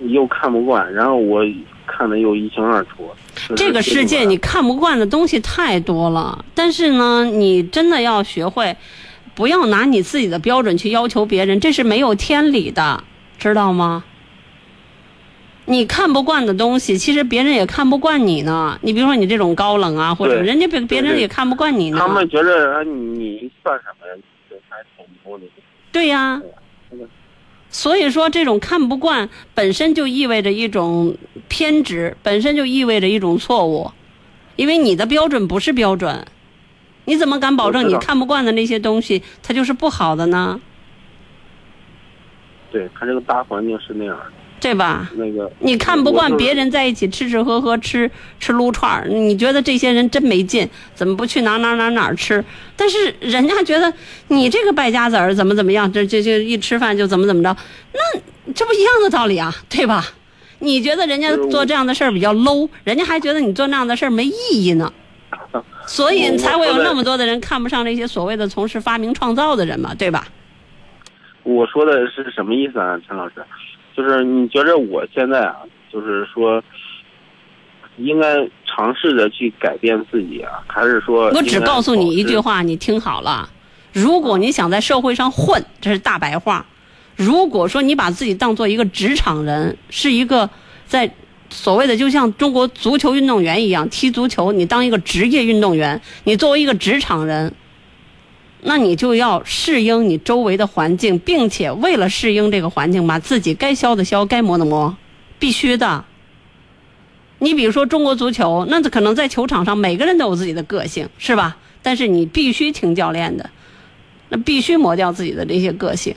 又看不惯，然后我看的又一清二楚。这个世界你看不惯的东西太多了，但是呢，你真的要学会。不要拿你自己的标准去要求别人，这是没有天理的，知道吗？你看不惯的东西，其实别人也看不惯你呢。你比如说你这种高冷啊，或者人家别别人也看不惯你呢。他们觉得你算什么呀？还挺牛的。对呀。所以说，这种看不惯本身就意味着一种偏执，本身就意味着一种错误，因为你的标准不是标准。你怎么敢保证你看不惯的那些东西，它就是不好的呢？对，它这个大环境是那样的，对吧？那个你看不惯别人在一起吃吃喝喝吃吃撸串儿，你觉得这些人真没劲，怎么不去哪哪哪哪吃？但是人家觉得你这个败家子儿怎么怎么样，这这这一吃饭就怎么怎么着，那这不一样的道理啊，对吧？你觉得人家做这样的事儿比较 low，人家还觉得你做那样的事儿没意义呢。所以才会有那么多的人看不上那些所谓的从事发明创造的人嘛，对吧？我说的是什么意思啊，陈老师？就是你觉着我现在啊，就是说，应该尝试着去改变自己啊，还是说？我只告诉你一句话，你听好了。如果你想在社会上混，这是大白话。如果说你把自己当做一个职场人，是一个在。所谓的就像中国足球运动员一样踢足球，你当一个职业运动员，你作为一个职场人，那你就要适应你周围的环境，并且为了适应这个环境，把自己该消的消，该磨的磨，必须的。你比如说中国足球，那可能在球场上每个人都有自己的个性，是吧？但是你必须听教练的，那必须磨掉自己的这些个性。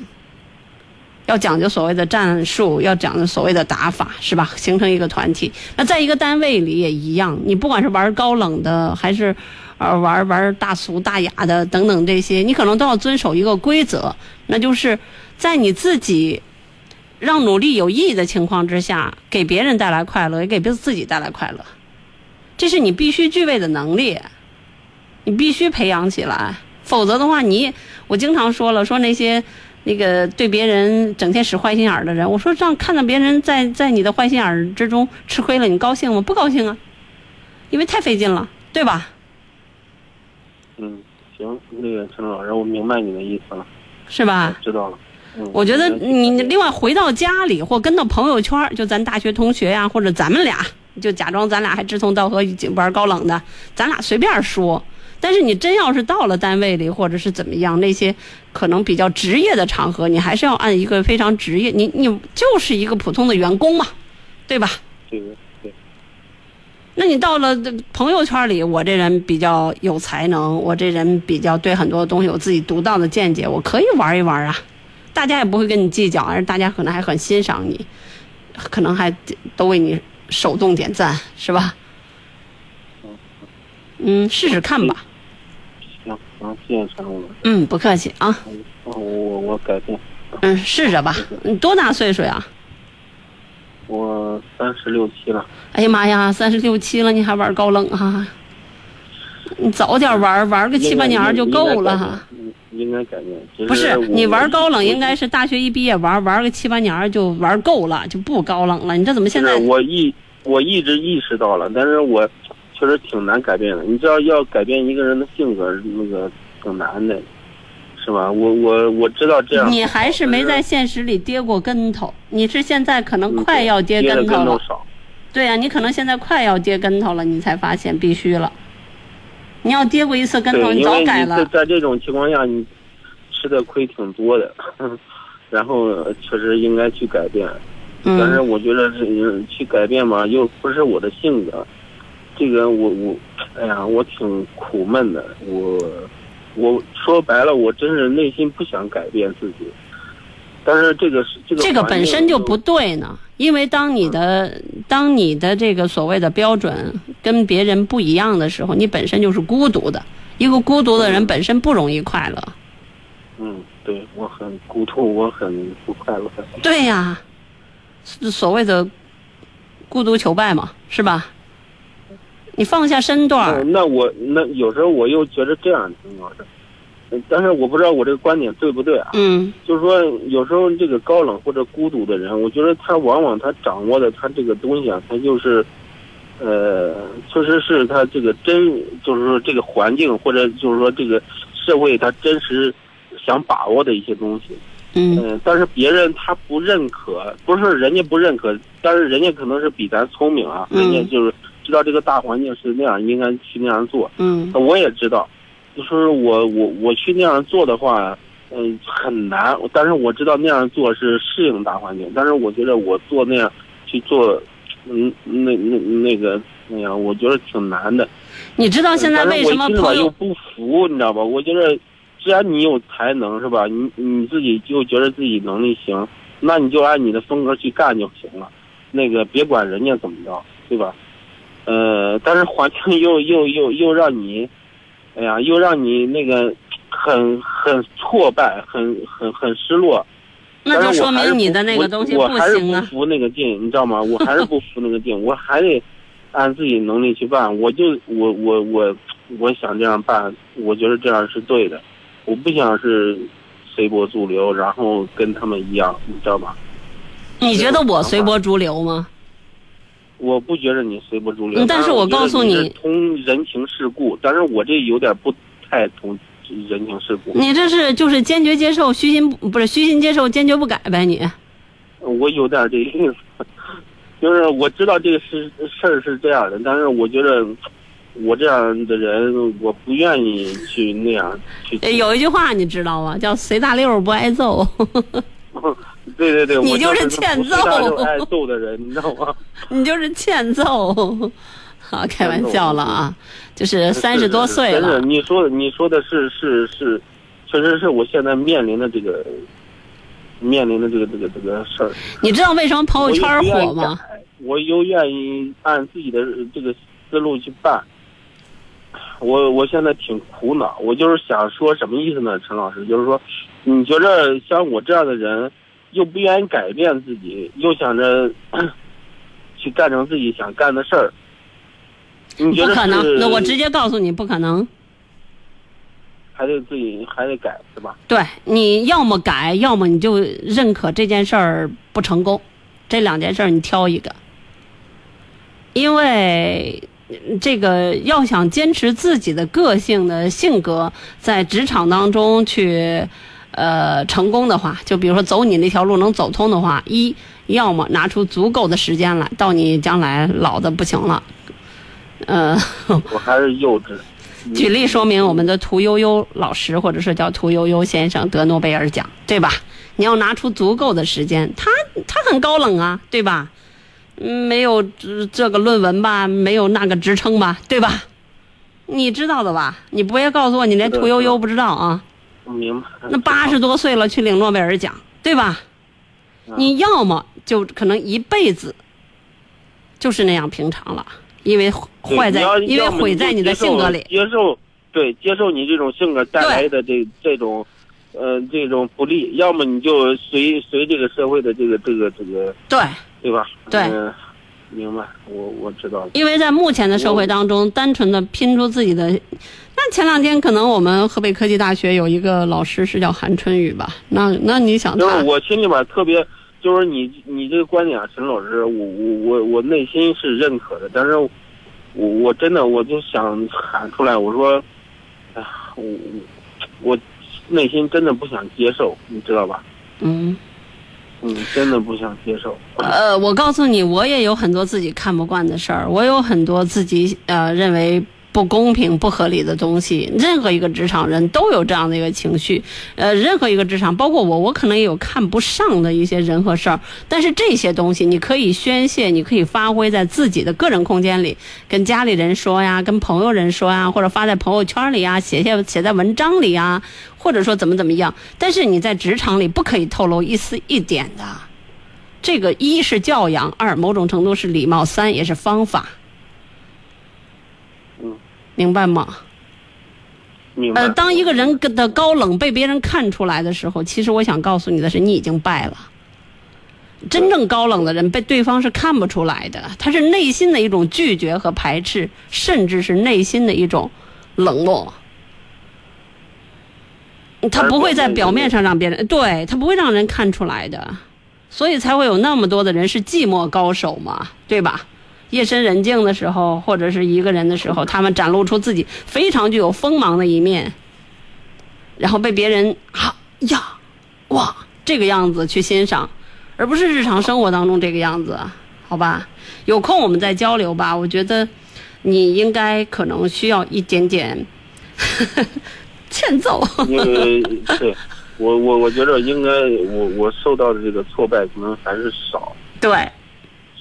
要讲究所谓的战术，要讲究所谓的打法，是吧？形成一个团体。那在一个单位里也一样，你不管是玩高冷的，还是呃玩玩大俗大雅的等等这些，你可能都要遵守一个规则，那就是在你自己让努力有意义的情况之下，给别人带来快乐，也给别自己带来快乐。这是你必须具备的能力，你必须培养起来，否则的话，你我经常说了，说那些。那个对别人整天使坏心眼的人，我说这样看到别人在在你的坏心眼之中吃亏了，你高兴吗？不高兴啊，因为太费劲了，对吧？嗯，行，那个陈老师，我明白你的意思了，是吧？知道了。嗯，我觉得你另外回到家里或跟到朋友圈，就咱大学同学呀，或者咱们俩，就假装咱俩还志同道合，玩高冷的，咱俩随便说。但是你真要是到了单位里，或者是怎么样，那些可能比较职业的场合，你还是要按一个非常职业，你你就是一个普通的员工嘛，对吧？对对。那你到了朋友圈里，我这人比较有才能，我这人比较对很多东西有自己独到的见解，我可以玩一玩啊，大家也不会跟你计较，而大家可能还很欣赏你，可能还都为你手动点赞，是吧？嗯，试试看吧。行，谢谢陈总。嗯，不客气啊。我我我改变。嗯，试着吧。你多大岁数呀？我三十六七了。哎呀妈呀，三十六七了，你还玩高冷哈？你早点玩，玩个七八年就够了哈。应该改变。不是，你玩高冷应该是大学一毕业玩，玩个七八年就玩够了，就不高冷了。你这怎么现在？我一我一直意识到了，但是我。确实挺难改变的，你知道要改变一个人的性格，那个挺难的，是吧？我我我知道这样。你还是没在现实里跌过跟头，你是现在可能快要跌跟头了。对呀，你可能现在快要跌跟头了，你才发现必须了。你要跌过一次跟头，你早改了。在这种情况下，你吃的亏挺多的，然后确实应该去改变，但是我觉得是去改变嘛，又不是我的性格。这个我我，哎呀，我挺苦闷的。我我说白了，我真是内心不想改变自己。但是这个是这个这个本身就不对呢，因为当你的当你的这个所谓的标准跟别人不一样的时候，你本身就是孤独的。一个孤独的人本身不容易快乐。嗯，对我很孤独，我很不快乐。对呀，是所谓的孤独求败嘛，是吧？你放下身段，嗯那我那有时候我又觉得这样挺好的，嗯但是我不知道我这个观点对不对啊？嗯就是说，有时候这个高冷或者孤独的人，我觉得他往往他掌握的他这个东西啊，他就是，呃，确实是他这个真，就是说这个环境或者就是说这个社会他真实想把握的一些东西。嗯嗯，但是别人他不认可，不是人家不认可，但是人家可能是比咱聪明啊，嗯人家就是知道这个大环境是那样，应该去那样做。嗯我也知道，就是我我我去那样做的话，嗯、很难。但是我知道那样做是适应大环境，但是我觉得我做那样去做，嗯，那那那个那样，我觉得挺难的。你知道现在为什么朋友又不服，你知道吧？我觉得，既然你有才能是吧？你你自己就觉得自己能力行，那你就按你的风格去干就行了，那个别管人家怎么着，对吧？呃，但是环境 又又又又让你，哎呀，又让你那个很很挫败，很很很失落。那就说明你的那个东西我我还是行啊。不服那个劲，你知道吗？我还是不服那个劲，我还得按自己能力去办。我就我我我我想这样办，我觉得这样是对的。我不想是随波逐流，然后跟他们一样，你知道吗？你觉得我随波逐流吗？我不觉得你随波逐流，嗯但是我告诉你你通人情世故，但是我这有点不太通人情世故。你这是就是坚决接受，虚心不不是虚心接受，坚决不改呗？你我有点这意思，就是我知道这个事事儿是这样的，但是我觉得我这样的人，我不愿意去那样去。呃有一句话你知道吗？叫“随大溜不挨揍”。对对对，你就是是欠揍爱揍的人，你知道吗？你就是欠揍。好，开玩笑了啊，就是三十多岁了真是，你说的你说的是是是，确实是我现在面临的这个面临的这个这个这个事儿。你知道为什么朋友圈火吗？我又愿意按自己的这个思路去办。我我现在挺苦恼，我就是想说什么意思呢？陈老师，就是说，你觉着像我这样的人，又不愿意改变自己，又想着 去干成自己想干的事儿，你觉得不可能，是那我直接告诉你，不可能。还得自己还得改是吧？对，你要么改，要么你就认可这件事儿不成功，这两件事儿你挑一个。因为这个要想坚持自己的个性的性格，在职场当中去呃成功的话，就比如说走你那条路能走通的话，一要么拿出足够的时间来，到你将来老的不行了，呃。我还是幼稚。举例说明，我们的屠呦呦老师，或者是叫屠呦呦先生得诺贝尔奖，对吧？你要拿出足够的时间，他他很高冷啊，对吧？嗯，没有这这个论文吧，没有那个职称吧，对吧？你知道的吧？你不要告诉我你连屠呦呦不知道啊？明白。那八十多岁了去领诺贝尔奖，对吧？嗯你要么就可能一辈子就是那样平常了，因为坏在因为毁在你的性格里。接受对，接受你这种性格带来的这这种，呃，这种不利，要么你就随随这个社会的这个这个这个，对。对吧？对嗯明白，我我知道了。因为在目前的社会当中，单纯的拼出自己的，那前两天可能我们河北科技大学有一个老师是叫韩春雨吧？那那你想就是他，我心里边特别，就是你你这个观点啊，陈老师，我我我我内心是认可的，但是我我真的我就想喊出来，我说，哎呀，我我内心真的不想接受，你知道吧？嗯，嗯，真的不想接受。呃，我告诉你，我也有很多自己看不惯的事儿，我有很多自己呃认为不公平、不合理的东西。任何一个职场人都有这样的一个情绪，呃，任何一个职场，包括我，我可能也有看不上的一些人和事儿。但是这些东西你可以宣泄，你可以发挥在自己的个人空间里，跟家里人说呀，跟朋友人说呀，或者发在朋友圈里呀，写写写在文章里呀，或者说怎么怎么样。但是你在职场里不可以透露一丝一点的。这个一是教养，二某种程度是礼貌，三也是方法。嗯，明白吗？明白。呃，当一个人的高冷被别人看出来的时候，其实我想告诉你的是，你已经败了。真正高冷的人被对方是看不出来的，他是内心的一种拒绝和排斥，甚至是内心的一种冷漠。他不会在表面上让别人，对他不会让人看出来的，所以才会有那么多的人是寂寞高手嘛，对吧？夜深人静的时候，或者是一个人的时候，他们展露出自己非常具有锋芒的一面，然后被别人啊呀哇这个样子去欣赏，而不是日常生活当中这个样子，好吧？有空我们再交流吧。我觉得你应该可能需要一点点 欠揍。因为对我我我觉得应该我我受到的这个挫败可能还是少，对。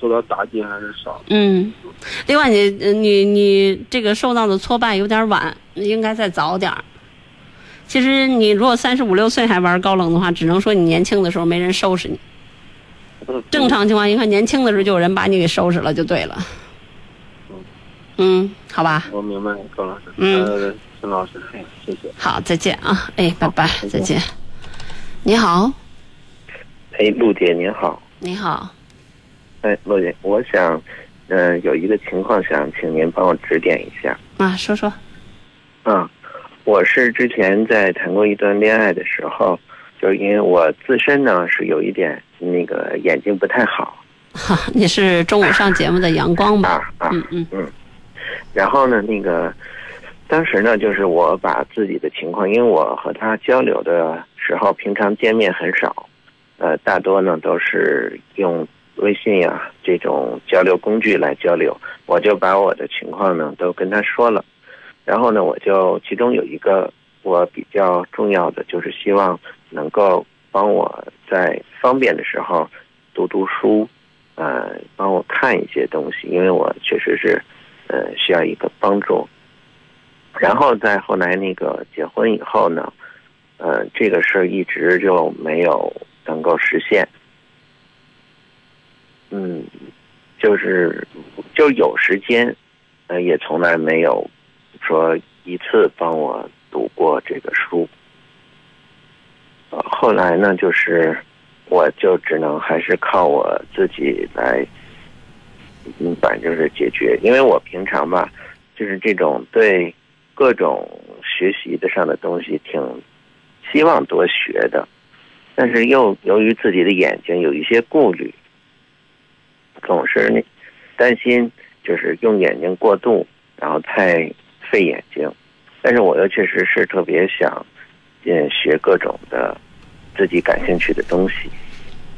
受到打击还是少。嗯，另外你你你这个受到的挫败有点晚，应该再早点儿。其实你如果三十五六岁还玩高冷的话，只能说你年轻的时候没人收拾你。正常情况，你看年轻的时候就有人把你给收拾了，就对了。嗯，好吧。我明白，高老师。嗯，陈老师，谢谢。好，再见啊！哎，拜拜，再见。你好。哎，陆姐您好。你好。哎，陆姐，我想，嗯，有一个情况想请您帮我指点一下。啊，说说。嗯，我是之前在谈过一段恋爱的时候，就是因为我自身呢是有一点那个眼睛不太好。哈，你是中午上节目的阳光吧？啊啊，嗯嗯嗯。然后呢，那个当时呢，就是我把自己的情况，因为我和他交流的时候，平常见面很少，呃，大多呢都是用。微信呀，这种交流工具来交流，我就把我的情况呢都跟他说了，然后呢，我就其中有一个我比较重要的，就是希望能够帮我在方便的时候读读书，呃，帮我看一些东西，因为我确实是呃需要一个帮助。然后在后来那个结婚以后呢，呃，这个事儿一直就没有能够实现。嗯，就是就有时间，呃，也从来没有说一次帮我读过这个书。呃，后来呢，就是我就只能还是靠我自己来，嗯，反正就是解决。因为我平常吧，就是这种对各种学习的上的东西挺希望多学的，但是又由于自己的眼睛有一些顾虑。总是呢担心，就是用眼睛过度，然后太费眼睛。但是我又确实是特别想，嗯，学各种的自己感兴趣的东西。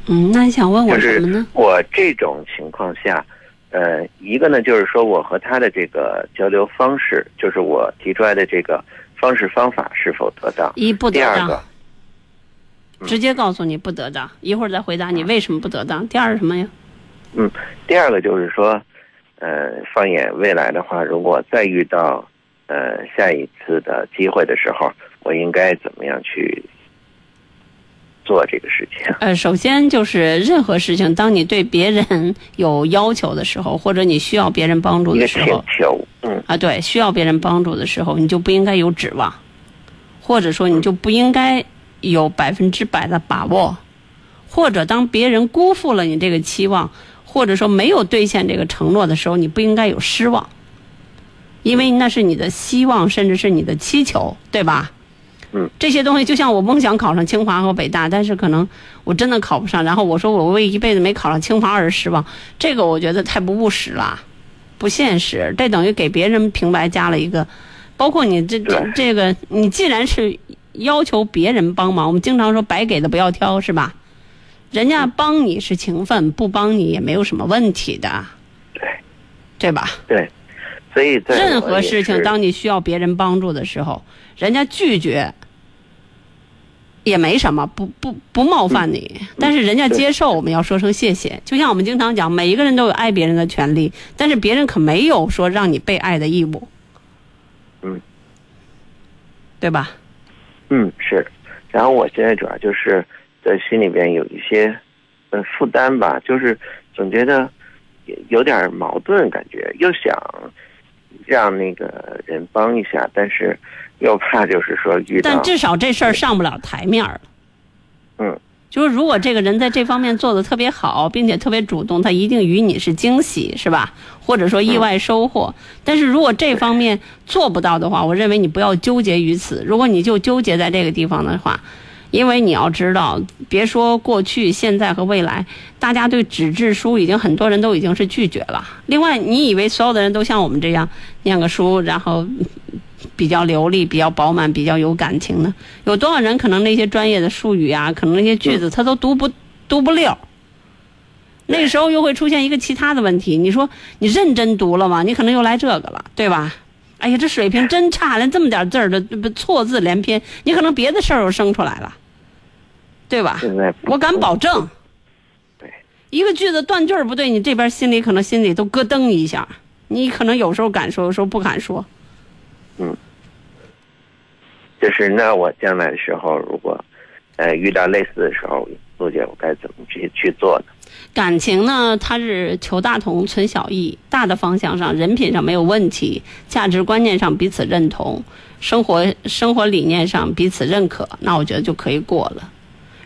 嗯，那你想问我什么呢？我这种情况下，呃，一个呢，就是说我和他的这个交流方式，就是我提出来的这个方式方法是否得当？一不得当。第二个，直接告诉你不得当，一会儿再回答你为什么不得当。第二是什么呀？嗯，第二个就是说，呃，放眼未来的话，如果再遇到呃下一次的机会的时候，我应该怎么样去做这个事情？呃，首先就是任何事情，当你对别人有要求的时候，或者你需要别人帮助的时候，请求，嗯啊，对，需要别人帮助的时候，你就不应该有指望，或者说你就不应该有百分之百的把握，或者当别人辜负了你这个期望。或者说没有兑现这个承诺的时候，你不应该有失望，因为那是你的希望，甚至是你的祈求，对吧？嗯，这些东西就像我梦想考上清华和北大，但是可能我真的考不上，然后我说我为一辈子没考上清华而失望，这个我觉得太不务实了，不现实。这等于给别人平白加了一个，包括你这这这个，你既然是要求别人帮忙，我们经常说白给的不要挑，是吧？人家帮你是情分，不帮你也没有什么问题的，对，对吧？对，所以在任何事情，当你需要别人帮助的时候，人家拒绝也没什么，不不不冒犯你。但是人家接受，我们要说声谢谢。就像我们经常讲，每一个人都有爱别人的权利，但是别人可没有说让你被爱的义务。嗯，对吧？嗯，是。然后我现在主要就是在心里边有一些呃负担吧，就是总觉得有有点矛盾，感觉又想让那个人帮一下，但是又怕就是说遇到但至少这事儿上不了台面儿了。嗯，就是如果这个人在这方面做的特别好，并且特别主动，他一定与你是惊喜，是吧？或者说意外收获。但是如果这方面做不到的话，我认为你不要纠结于此。如果你就纠结在这个地方的话，因为你要知道，别说过去、现在和未来，大家对纸质书已经很多人都已经是拒绝了。另外，你以为所有的人都像我们这样念个书，然后比较流利、比较饱满、比较有感情呢？有多少人可能那些专业的术语啊，可能那些句子他都读不读不溜。那时候又会出现一个其他的问题，你说你认真读了吗？你可能又来这个了，对吧？哎呀，这水平真差，连这么点字儿的错字连篇，你可能别的事儿又生出来了，对吧？现在我敢保证，对，一个句子断句儿不对，你这边心里可能心里都咯噔一下，你可能有时候敢说，有时候不敢说。嗯就是那我将来的时候，如果呃遇到类似的时候，陆姐我该怎么去去做呢？感情呢，它是求大同存小异，大的方向上，人品上没有问题，价值观念上彼此认同，生活生活理念上彼此认可，那我觉得就可以过了。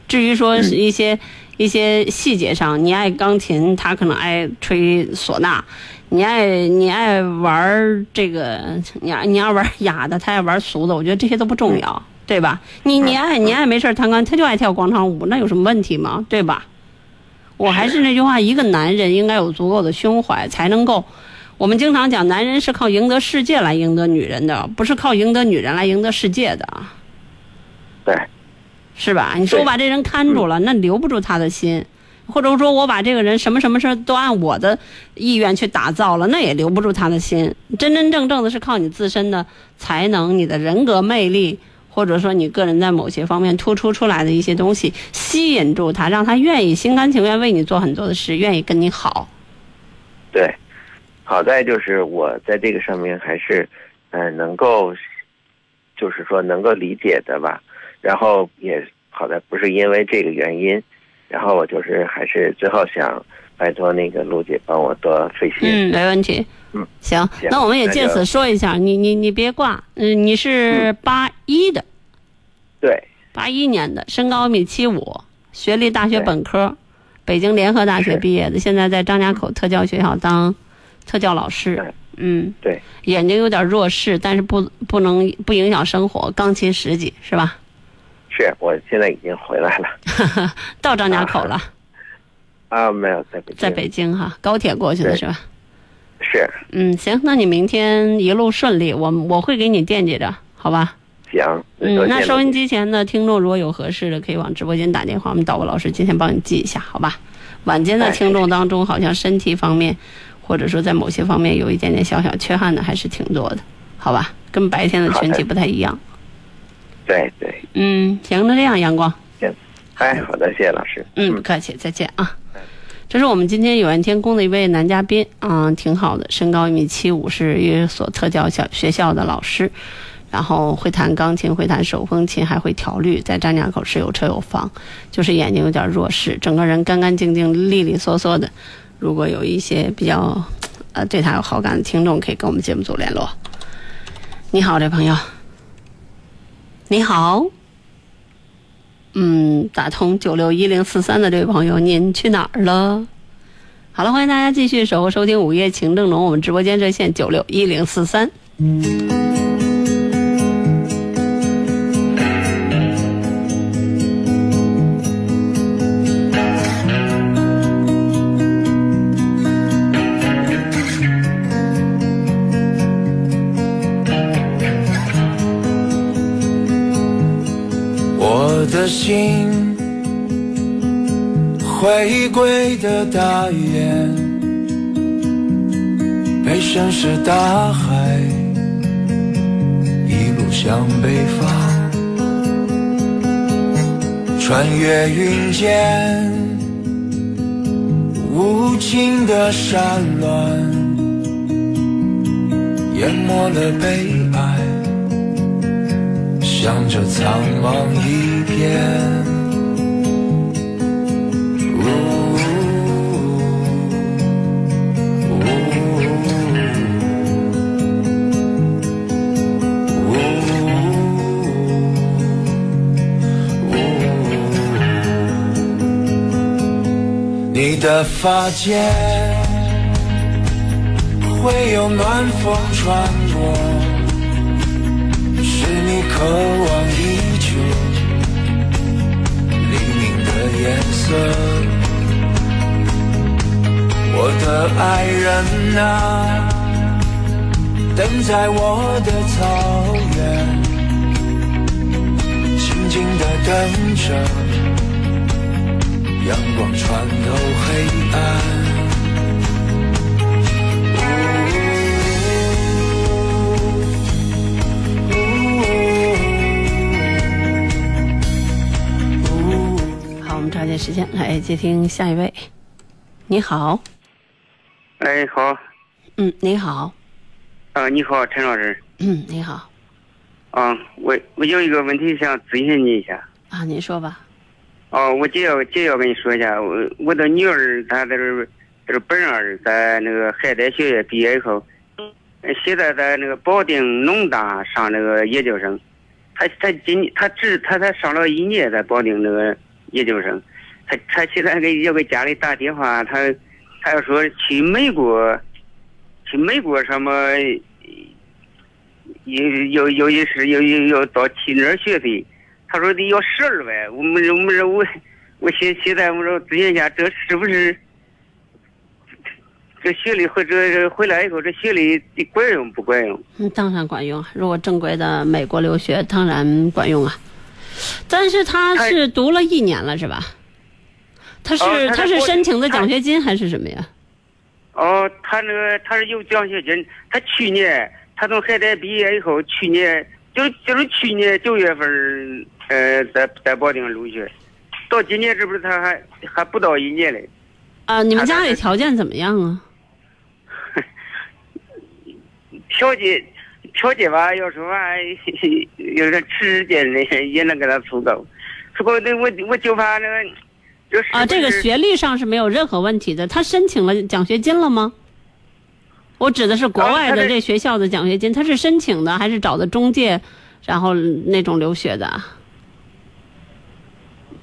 至于说是一些、一些细节上，你爱钢琴，他可能爱吹唢呐；你爱你爱玩这个，你爱你爱玩雅的，他爱玩俗的，我觉得这些都不重要，对吧？你你爱你爱没事儿弹钢琴，他就爱跳广场舞，那有什么问题吗？对吧？我还是那句话，一个男人应该有足够的胸怀，才能够。我们经常讲，男人是靠赢得世界来赢得女人的，不是靠赢得女人来赢得世界的，对，是吧？你说我把这人看住了，那留不住他的心，或者说我把这个人什么什么事儿都按我的意愿去打造了，那也留不住他的心。真真正正的是靠你自身的才能、你的人格魅力，或者说你个人在某些方面突出出来的一些东西，吸引住他，让他愿意心甘情愿为你做很多的事，愿意跟你好。对，好在就是我在这个上面还是，嗯、能够，就是说能够理解的吧。然后也好在不是因为这个原因，然后我就是还是最后想拜托那个陆姐帮我多费心。嗯，没问题。嗯，行，行那我们也借此说一下，你你你别挂，嗯，你是八一的，对，八一年的，身高一米七五，学历大学本科，北京联合大学毕业的，现在在张家口特教学校当特教老师对。嗯，对，眼睛有点弱视，但是不不能不影响生活，钢琴十级是吧？是我现在已经回来了 到张家口了，啊，没有在北京，在北京哈，高铁过去的是吧？是嗯，行，那你明天一路顺利，我我会给你惦记着，好吧？行，嗯那收音机前的听众如果有合适的，可以往直播间打电话，我们导播老师今天帮你记一下，好吧？晚间的哎听众当中，好像身体方面，或者说在某些方面有一点点小小缺憾的，还是挺多的，好吧？跟白天的群体不太一样。对对，嗯，行，那这样，阳光，行哎，好的，谢谢老师。嗯，不客气，再见啊。这是我们今天有缘天宫的一位男嘉宾，嗯，挺好的，身高一米七五，是一所特教小学校的老师，然后会弹钢琴，会弹手风琴，还会调律，在张家口是有车有房，就是眼睛有点弱视，整个人干干净净、利利索索的。如果有一些比较，呃，对他有好感的听众，可以跟我们节目组联络。你好，这朋友。你好。嗯，打通九六一零四三的这位朋友，您去哪儿了？好了，欢迎大家继续守候收听午夜情正浓，我们直播间热线九六一零四三。心回归的大雁，背身是大海，一路向北方，穿越云间无尽的山峦，淹没了悲，向着苍茫一片。你的发间会有暖风穿过，渴望已久黎明的颜色。我的爱人啊，等在我的草原，静静的等着。阳光穿透黑暗。时间来接听下一位。你好，哎，好，嗯，你好，啊，你好，陈老师，嗯，你好，啊，我我有一个问题想咨询你一下。啊，您说吧。哦，我姐要姐要跟你说一下，我我的女儿她在这在这本二在那个海带学院毕业以后，现在在那个保定农大上那个研究生，她她今她只她才上了一年在保定那个研究生，她她现在给要给家里打电话，他他要说去美国，去美国什么，有有有一是有有要到去那儿学习。他说得要十二万，我们我们我我现现在我说咨询一下，这是不是这学历或者回来以后这学历管用不管用？嗯，当然管用。如果正规的美国留学，当然管用啊。但是他是读了一年了，是吧？他是他是申请的奖学金还是什么呀？哦，他那个他是有奖学金。他去年他从海淀毕业以后，去年就就是去年九月份。呃，在在保定留学，到今年这不是他还还不到一年嘞。啊，你们家里条件怎么样啊？条件条件吧，要说吧 有点时间的，也能给他凑够。不过那我我就怕那个，就是啊，这个学历上是没有任何问题的。他申请了奖学金了吗？我指的是国外的这学校的奖学金，他是申请的还是找的中介，然后那种留学的？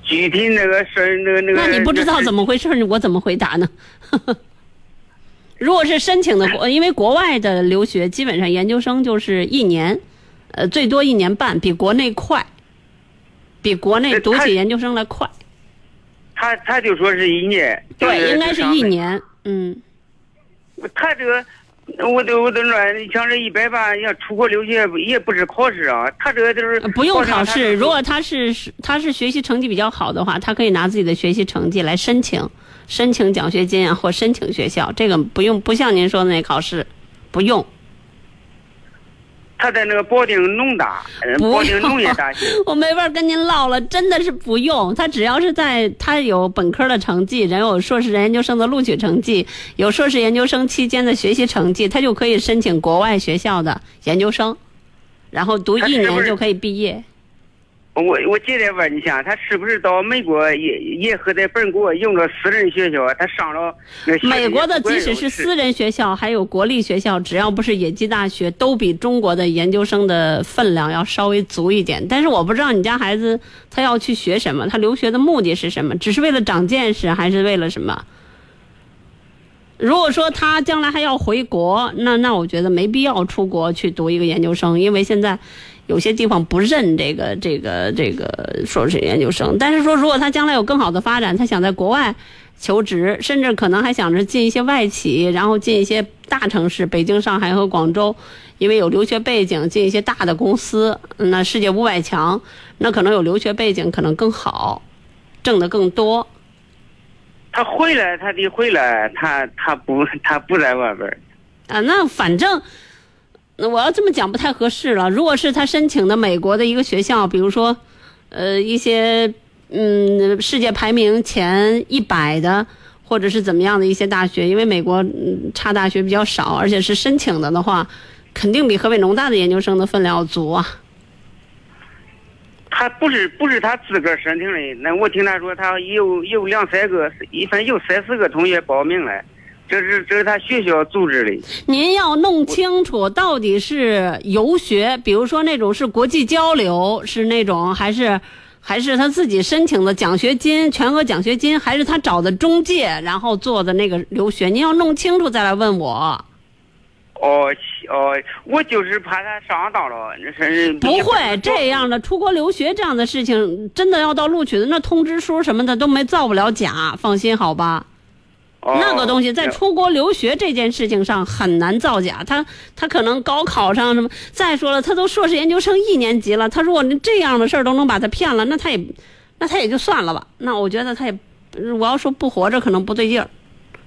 具体那个事儿，那个那个。那你不知道怎么回事我怎么回答呢？如果是申请的国，因为国外的留学基本上研究生就是一年，呃，最多一年半，比国内快，比国内读起研究生来快。他他就说是一年。对，应该是一年，嗯。他这个。我都我都说，你像这一百万要出国留学，也不是考试啊。他这个就是不用考试。如果他是他是学习成绩比较好的话，他可以拿自己的学习成绩来申请申请奖学金啊，或申请学校。这个不用，不像您说的那考试，不用。他在那个保定农大，保定农业大学。我没法跟您唠了，真的是不用。他只要是在他有本科的成绩，然后有硕士研究生的录取成绩，有硕士研究生期间的学习成绩，他就可以申请国外学校的研究生，然后读一年就可以毕业。我我接着问一下，他是不是到美国也也和在本国用了私人学校？他上了美国的，即使是私人学校，还有国立学校，只要不是野鸡大学，都比中国的研究生的分量要稍微足一点。但是我不知道你家孩子他要去学什么，他留学的目的是什么？只是为了长见识，还是为了什么？如果说他将来还要回国，那那我觉得没必要出国去读一个研究生，因为现在。有些地方不认这个这个这个硕士研究生，但是说如果他将来有更好的发展，他想在国外求职，甚至可能还想着进一些外企，然后进一些大城市，北京、上海和广州，因为有留学背景，进一些大的公司，那世界五百强，那可能有留学背景可能更好，挣得更多。他回来，他得回来，他他不他不在外边啊，那反正，那那我要这么讲不太合适了。如果是他申请的美国的一个学校，比如说，呃，一些嗯世界排名前一百的，或者是怎么样的一些大学，因为美国嗯差大学比较少，而且是申请的的话，肯定比河北农大的研究生的分量要足啊。他不是不是他自个儿申请的，那我听他说他有有两三个，一般有三四个同学报名了，这是这是他学校组织的。您要弄清楚到底是游学，比如说那种是国际交流，是那种还是还是他自己申请的奖学金，全额奖学金，还是他找的中介然后做的那个留学？您要弄清楚再来问我。哦哦，我就是怕他上当了，那是不会这样的。出国留学这样的事情，真的要到录取的那通知书什么的都没造不了假，放心好吧。哦那个东西在出国留学这件事情上很难造假，他他可能高考上什么，再说了，他都硕士研究生一年级了，他如果这样的事儿都能把他骗了，那他也，那他也就算了吧。那我觉得他也，我要说不活着可能不对劲儿，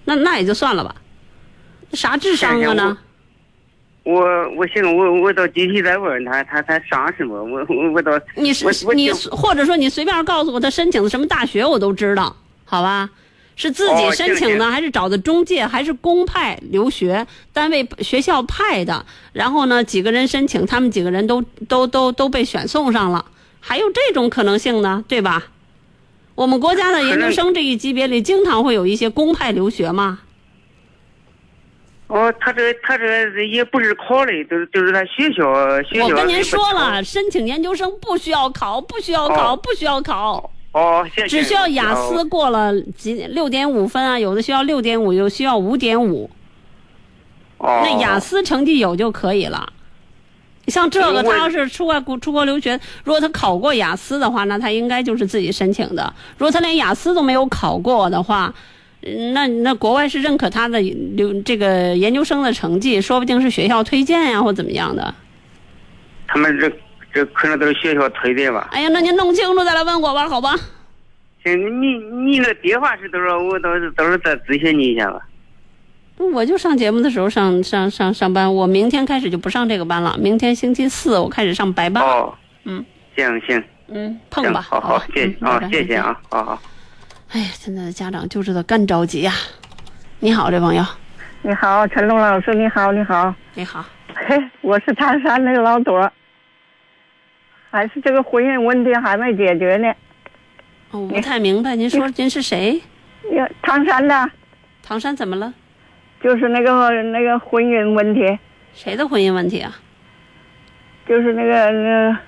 那那也就算了吧。啥智商啊呢？我我寻思我我到具体再问问他，他他上什么？我我我到你是你或者说你随便告诉我他申请的什么大学，我都知道，好吧？是自己哦申请的，行行还是找的中介，还是公派留学单位学校派的？然后呢，几个人申请，他们几个人都都都都被选送上了，还有这种可能性呢，对吧？我们国家的研究生这一级别里，经常会有一些公派留学嘛。哦，他这他这也不是考的，就是就是他学校学校。我跟您说了，申请研究生不需要考，不需要考，哦不需要考。哦，谢谢只需要雅思。过了几六点五分啊，有的需要六点五，有需要五点五。哦，那雅思成绩有就可以了。像这个，他要是出外国出国留学，如果他考过雅思的话，那他应该就是自己申请的。如果他连雅思都没有考过的话，嗯那那国外是认可他的留这个研究生的成绩，说不定是学校推荐呀、或怎么样的。他们这这可能都是学校推的吧？哎呀，那你弄清楚再来问我吧，好吧？行，你你那电话是多少？我到时到时候再咨询你一下吧。我就上节目的时候上上上上班，我明天开始就不上这个班了。明天星期四我开始上白班。哦，嗯行行，嗯，碰行，吧。好好吧，谢谢啊谢谢啊，好好。哎呀，现在的家长就知道干着急呀、你好，这朋友，你好，陈龙老师，你好，你好。你好。嘿，我是唐山那个老多儿，还是这个婚姻问题还没解决呢。哦我不太明白，您说您是谁？呀，唐山的，唐山怎么了？就是那个那个婚姻问题，谁的婚姻问题啊？就是那个那个，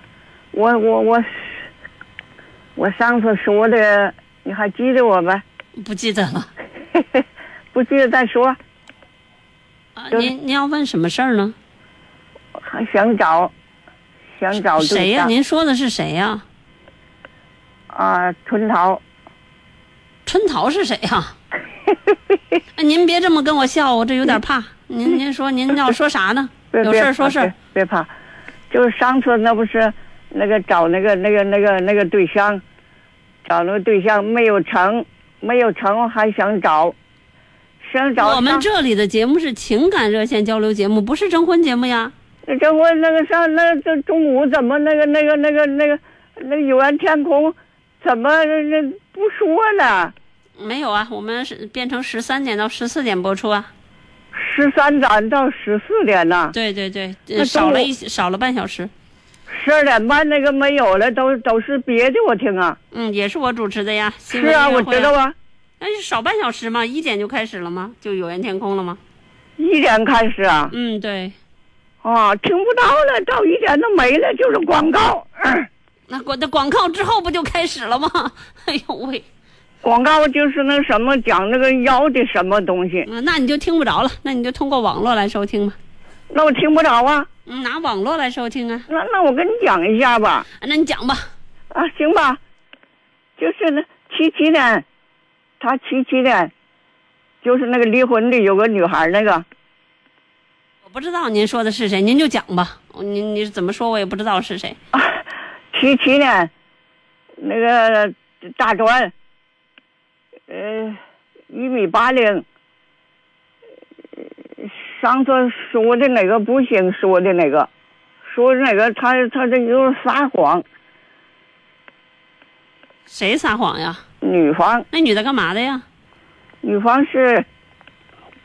我我我，我上次说的，你还记得我吧？不记得了。不记得再说，啊，您您要问什么事儿呢？还想找，想找对谁呀、象您说的是谁呀、啊，春桃。春桃是谁呀、哎您别这么跟我笑，我这有点怕。您您说您要说啥呢？有事说事儿别。别怕，就是上次那不是那个找那个那个那个那个对象，找那个对象没有成，没有成还想找，想找我们这里的节目是情感热线交流节目，不是征婚节目呀。这我那个上那这中午怎么那个那个那个那个那个有缘天空怎么那不说呢？没有啊，我们是变成十三点到十四点播出啊。十三点到十四点呢，对对对，少了一少了半小时。十二点半那个没有了，都都是别的我听啊。嗯，也是我主持的呀。是啊，我知道啊。啊，那就少半小时嘛，一点就开始了吗？就有缘天空了吗？一点开始啊。嗯，对。啊，听不到了，到一点都没了，就是广告。那广那广告之后不就开始了吗？哎呦喂，广告就是那什么讲那个腰的什么东西，嗯，那你就听不着了，那你就通过网络来收听吧。那我听不着啊。嗯，拿网络来收听啊。那那我跟你讲一下吧。啊那你讲吧。啊，行吧，就是那七七年，他七七年，就是那个离婚的有个女孩那个，我不知道您说的是谁，您就讲吧。您你怎么说，我也不知道是谁。七七年，那个大专，呃，一米八零，上次说的那个不行，说的那个，说的那个他他这就是撒谎，谁撒谎呀？女方那女的干嘛的呀？女方是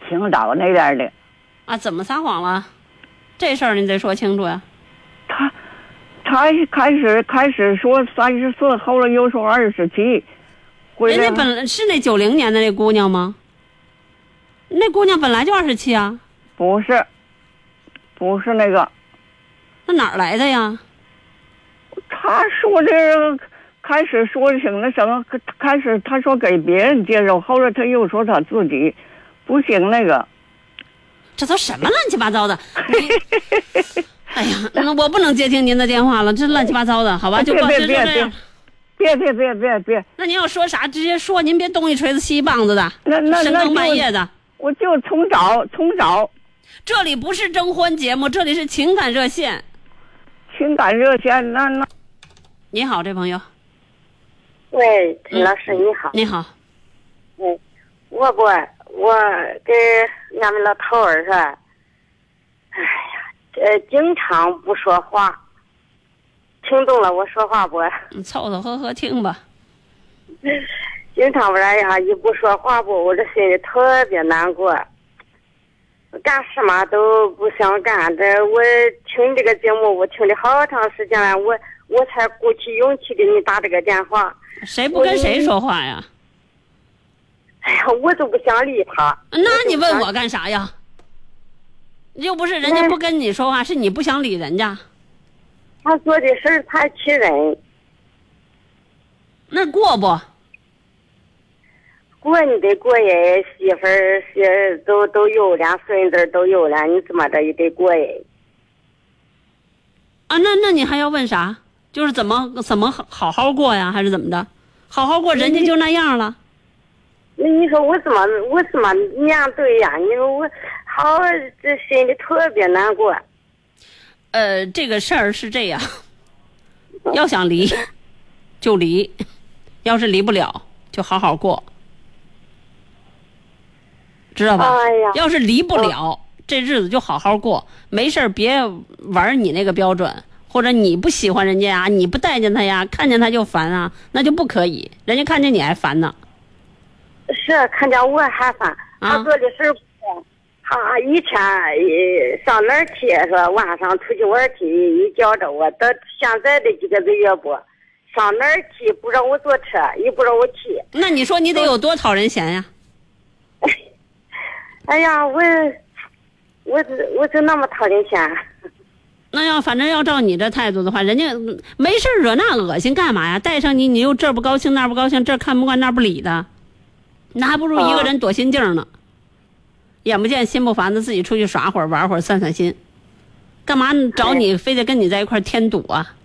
青岛那边的，啊，怎么撒谎了？这事儿你得说清楚呀。他他开始开始说三十四，后来又说二十七，人家本来是那九零年的那姑娘吗？那姑娘本来就二十七啊，不是不是那个，那哪儿来的呀？他说的开始说行那什么，开始他说给别人介绍，后来他又说他自己不行那个。这都什么乱七八糟的？哎呀，那我不能接听您的电话了，这乱七八糟的，好吧？就别保别别别持这样。别别别别别，那您要说啥，直接说，您别东一锤子西一棒子的，那那深更那半夜的。我就重找重找这里不是征婚节目，这里是情感热线。情感热线，那那你好，这朋友，喂，陈老师你好。你好，嗯，我不，我给俺们老头儿说，哎呀，呃，经常不说话，听懂了我说话不？你凑凑合合听吧。经常不然呀，一不说话不，我这心里特别难过，干什么都不想干。这我听这个节目，我听了好长时间了，我我才鼓起勇气给你打这个电话。谁不跟谁说话呀？我都不想理他。那你问我干啥呀？又不是人家不跟你说话，是你不想理人家。他做的事儿太气人。那过不？过你得过呀，媳妇儿是都都有了，孙子都有了，你怎么着也得过呀。啊，那那你还要问啥？就是怎么怎么好好好过呀，还是怎么的？好好过，人家就那样了。那你说我怎么我怎么面对呀？你说我好这心里特别难过。呃，这个事儿是这样，要想离 就离，要是离不了就好好过，知道吧？哎呀要是离不了，这日子就好好过，没事儿别玩你那个标准，或者你不喜欢人家呀，你不待见他呀，看见他就烦啊，那就不可以，人家看见你还烦呢。是看见我还烦，他做的事儿不。他以前呃上哪儿去说晚上出去玩去，一叫着我，到现在这几个月不，上哪儿去不让我坐车，也不让我去。那你说你得有多讨人嫌呀？哎呀，我我我就那么讨人嫌。那要反正要照你这态度的话，人家嗯没事儿惹那恶心干嘛呀？带上你，你又这不高兴那不高兴，这看不惯那不理的，那还不如一个人躲心镜呢。眼不见心不烦的，自己出去耍会儿玩会儿散散心，干嘛找你非得跟你在一块儿添堵啊？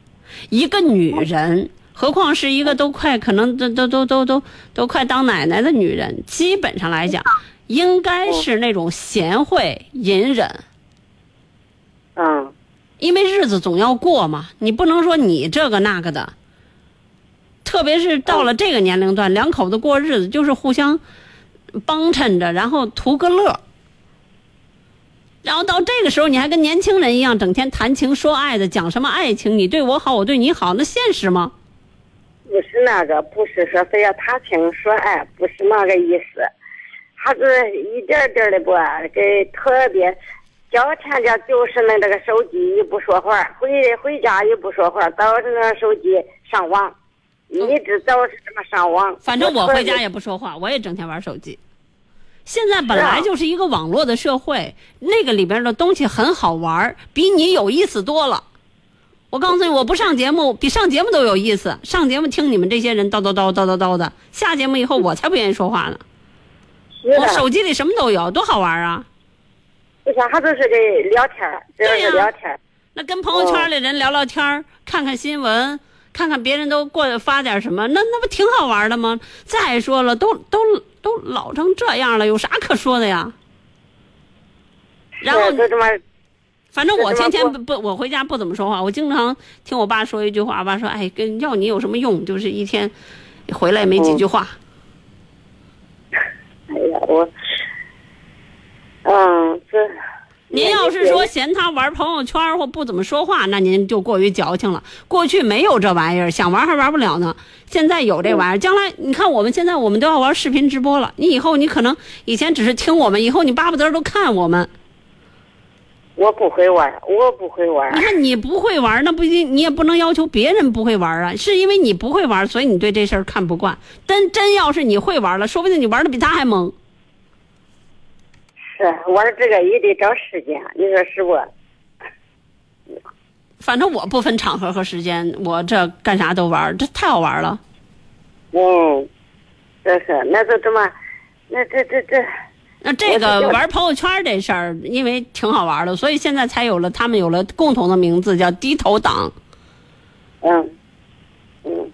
一个女人，何况是一个都快可能都都都都都都快当奶奶的女人，基本上来讲，应该是那种贤惠隐忍。嗯。因为日子总要过嘛，你不能说你这个那个的。特别是到了这个年龄段，两口子过日子就是互相帮衬着，然后图个乐。然后到这个时候，你还跟年轻人一样，整天谈情说爱的，讲什么爱情？你对我好，我对你好，那现实吗？不是那个，不是说非要谈情说爱，不是那个意思，还是一点点的不给特别交钱家就是那这个手机也不说话，回回家也不说话，都是那手机上网，一直都是这么上网。反正我回家也不说话，我也整天玩手机。现在本来就是一个网络的社会，那个里边的东西很好玩，比你有意思多了。我告诉你，我不上节目比上节目都有意思。上节目听你们这些人叨叨叨叨叨叨的，下节目以后我才不愿意说话呢。是我手机里什么都有，多好玩啊！不像还都是给聊天儿，只要是聊天儿。那跟朋友圈里人聊聊天儿看看新闻，看看别人都过发点什么，那那不挺好玩的吗？再说了，都都都老成这样了，有啥可说的呀？然后是就这么，反正我天天不不，我回家不怎么说话。我经常听我爸说一句话，我爸说：“哎，跟要你有什么用？就是一天回来没几句话。哎呀，我，嗯，这您要是说嫌他玩朋友圈或不怎么说话，那您就过于矫情了。过去没有这玩意儿，想玩还玩不了呢。现在有这玩意儿，将来你看我们现在我们都要玩视频直播了。你以后你可能以前只是听我们，以后你巴不得都看我们。我不会玩，我不会玩。你看你不会玩，那不一定，你也不能要求别人不会玩啊。是因为你不会玩，所以你对这事儿看不惯。真真要是你会玩了，说不定你玩的比他还猛。是玩这个也得找时间，你说是不？反正我不分场合和时间，我这干啥都玩，这太好玩了。嗯，这是那就这么，那这这这，那这个玩朋友圈这事儿，因为挺好玩的，所以现在才有了他们有了共同的名字，叫低头党。嗯嗯。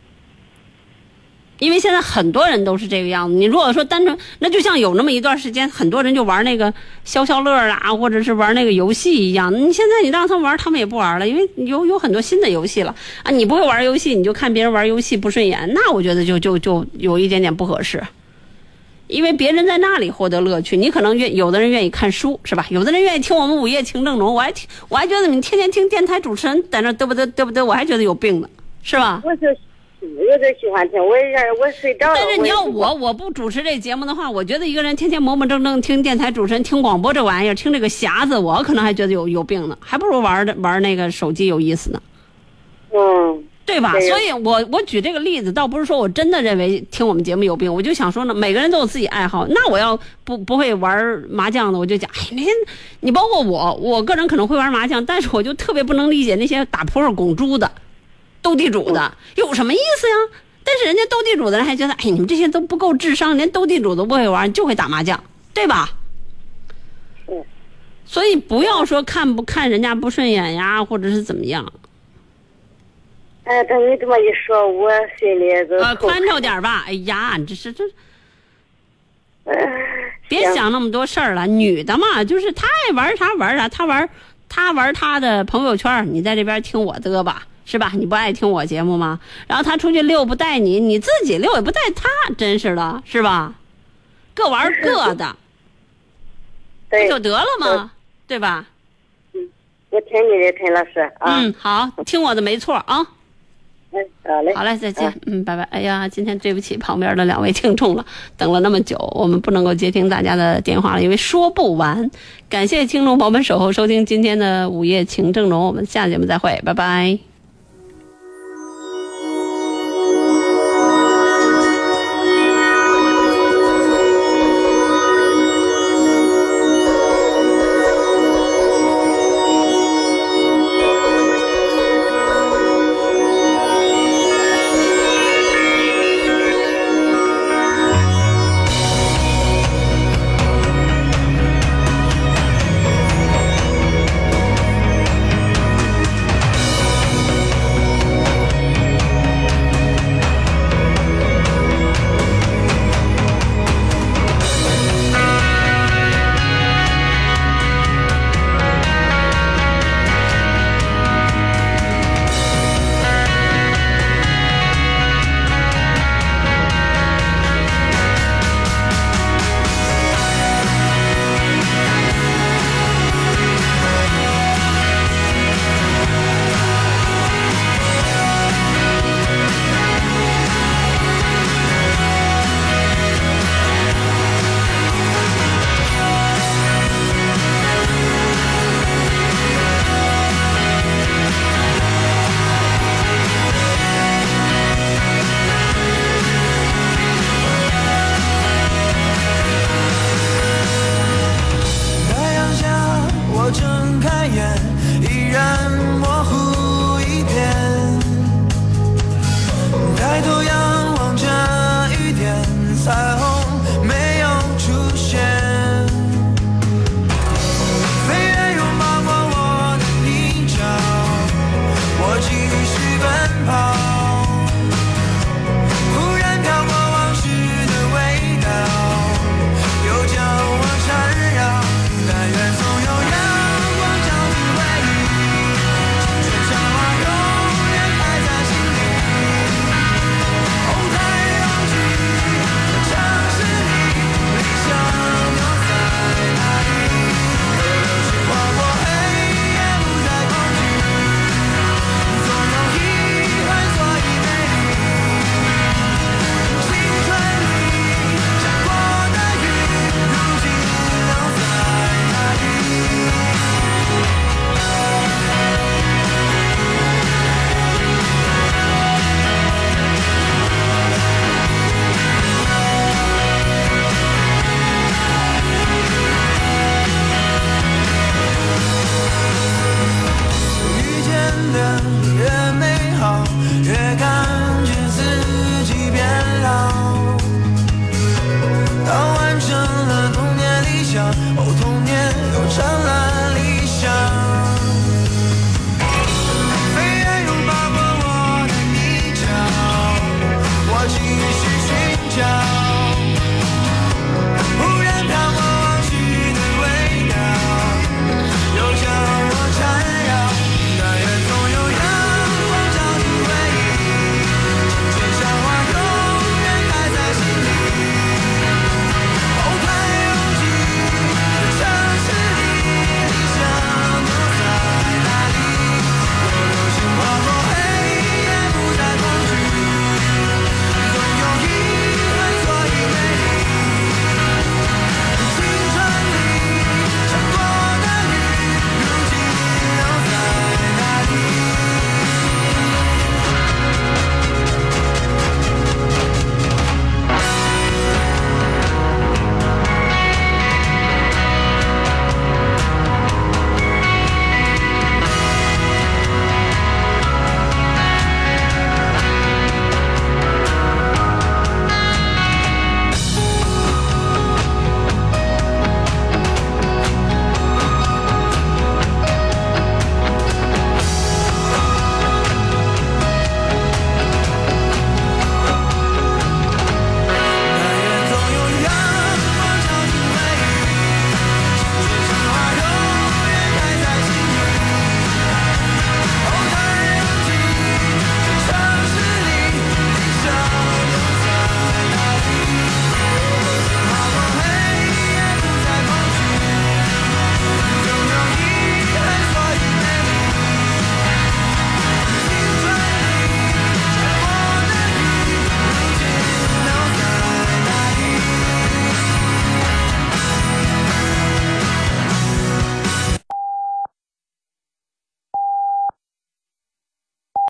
因为现在很多人都是这个样子。你如果说单纯，那就像有那么一段时间，很多人就玩那个消消乐啊，或者是玩那个游戏一样。你现在你让他们玩，他们也不玩了，因为有有很多新的游戏了啊。你不会玩游戏，你就看别人玩游戏不顺眼，那我觉得就就就有一点点不合适。因为别人在那里获得乐趣，你可能愿有的人愿意看书，是吧？有的人愿意听我们午夜情正浓，我还听，我还觉得你天天听电台主持人在那嘚不嘚嘚不嘚，我还觉得有病呢，是吧？我就。我最喜欢听，我也我睡着了。但是你要我我不主持这节目的话，我觉得一个人天天磨磨蹭蹭听电台主持人听广播这玩意儿，听这个匣子，我可能还觉得有有病呢，还不如玩的玩那个手机有意思呢。嗯，对吧？所以我我举这个例子，倒不是说我真的认为听我们节目有病，我就想说呢，每个人都有自己爱好。那我要不不会玩麻将的，我就讲，哎，那你包括我，我个人可能会玩麻将，但是我就特别不能理解那些打扑克拱猪的。斗地主的有什么意思呀？但是人家斗地主的人还觉得，哎，你们这些都不够智商，连斗地主都不会玩，就会打麻将，对吧？所以不要说看不看人家不顺眼呀，或者是怎么样。哎，等你这么一说，我心里都呃宽敞点吧。哎呀，你这是这，别想那么多事儿了。女的嘛，就是她爱玩啥玩啥，她玩她玩她的朋友圈，你在这边听我的吧。是吧？你不爱听我节目吗？然后他出去遛不带你，你自己遛也不带他，真是的，是吧？各玩各的，不就得了吗？对吧？嗯，我听你的，陈老师啊。嗯，好，听我的没错啊。嗯，好嘞。好嘞，再见。嗯，拜拜。哎呀，今天对不起旁边的两位听众了，等了那么久，我们不能够接听大家的电话了，因为说不完。感谢听众朋友们守候收听今天的午夜情正浓，我们下节目再会，拜拜。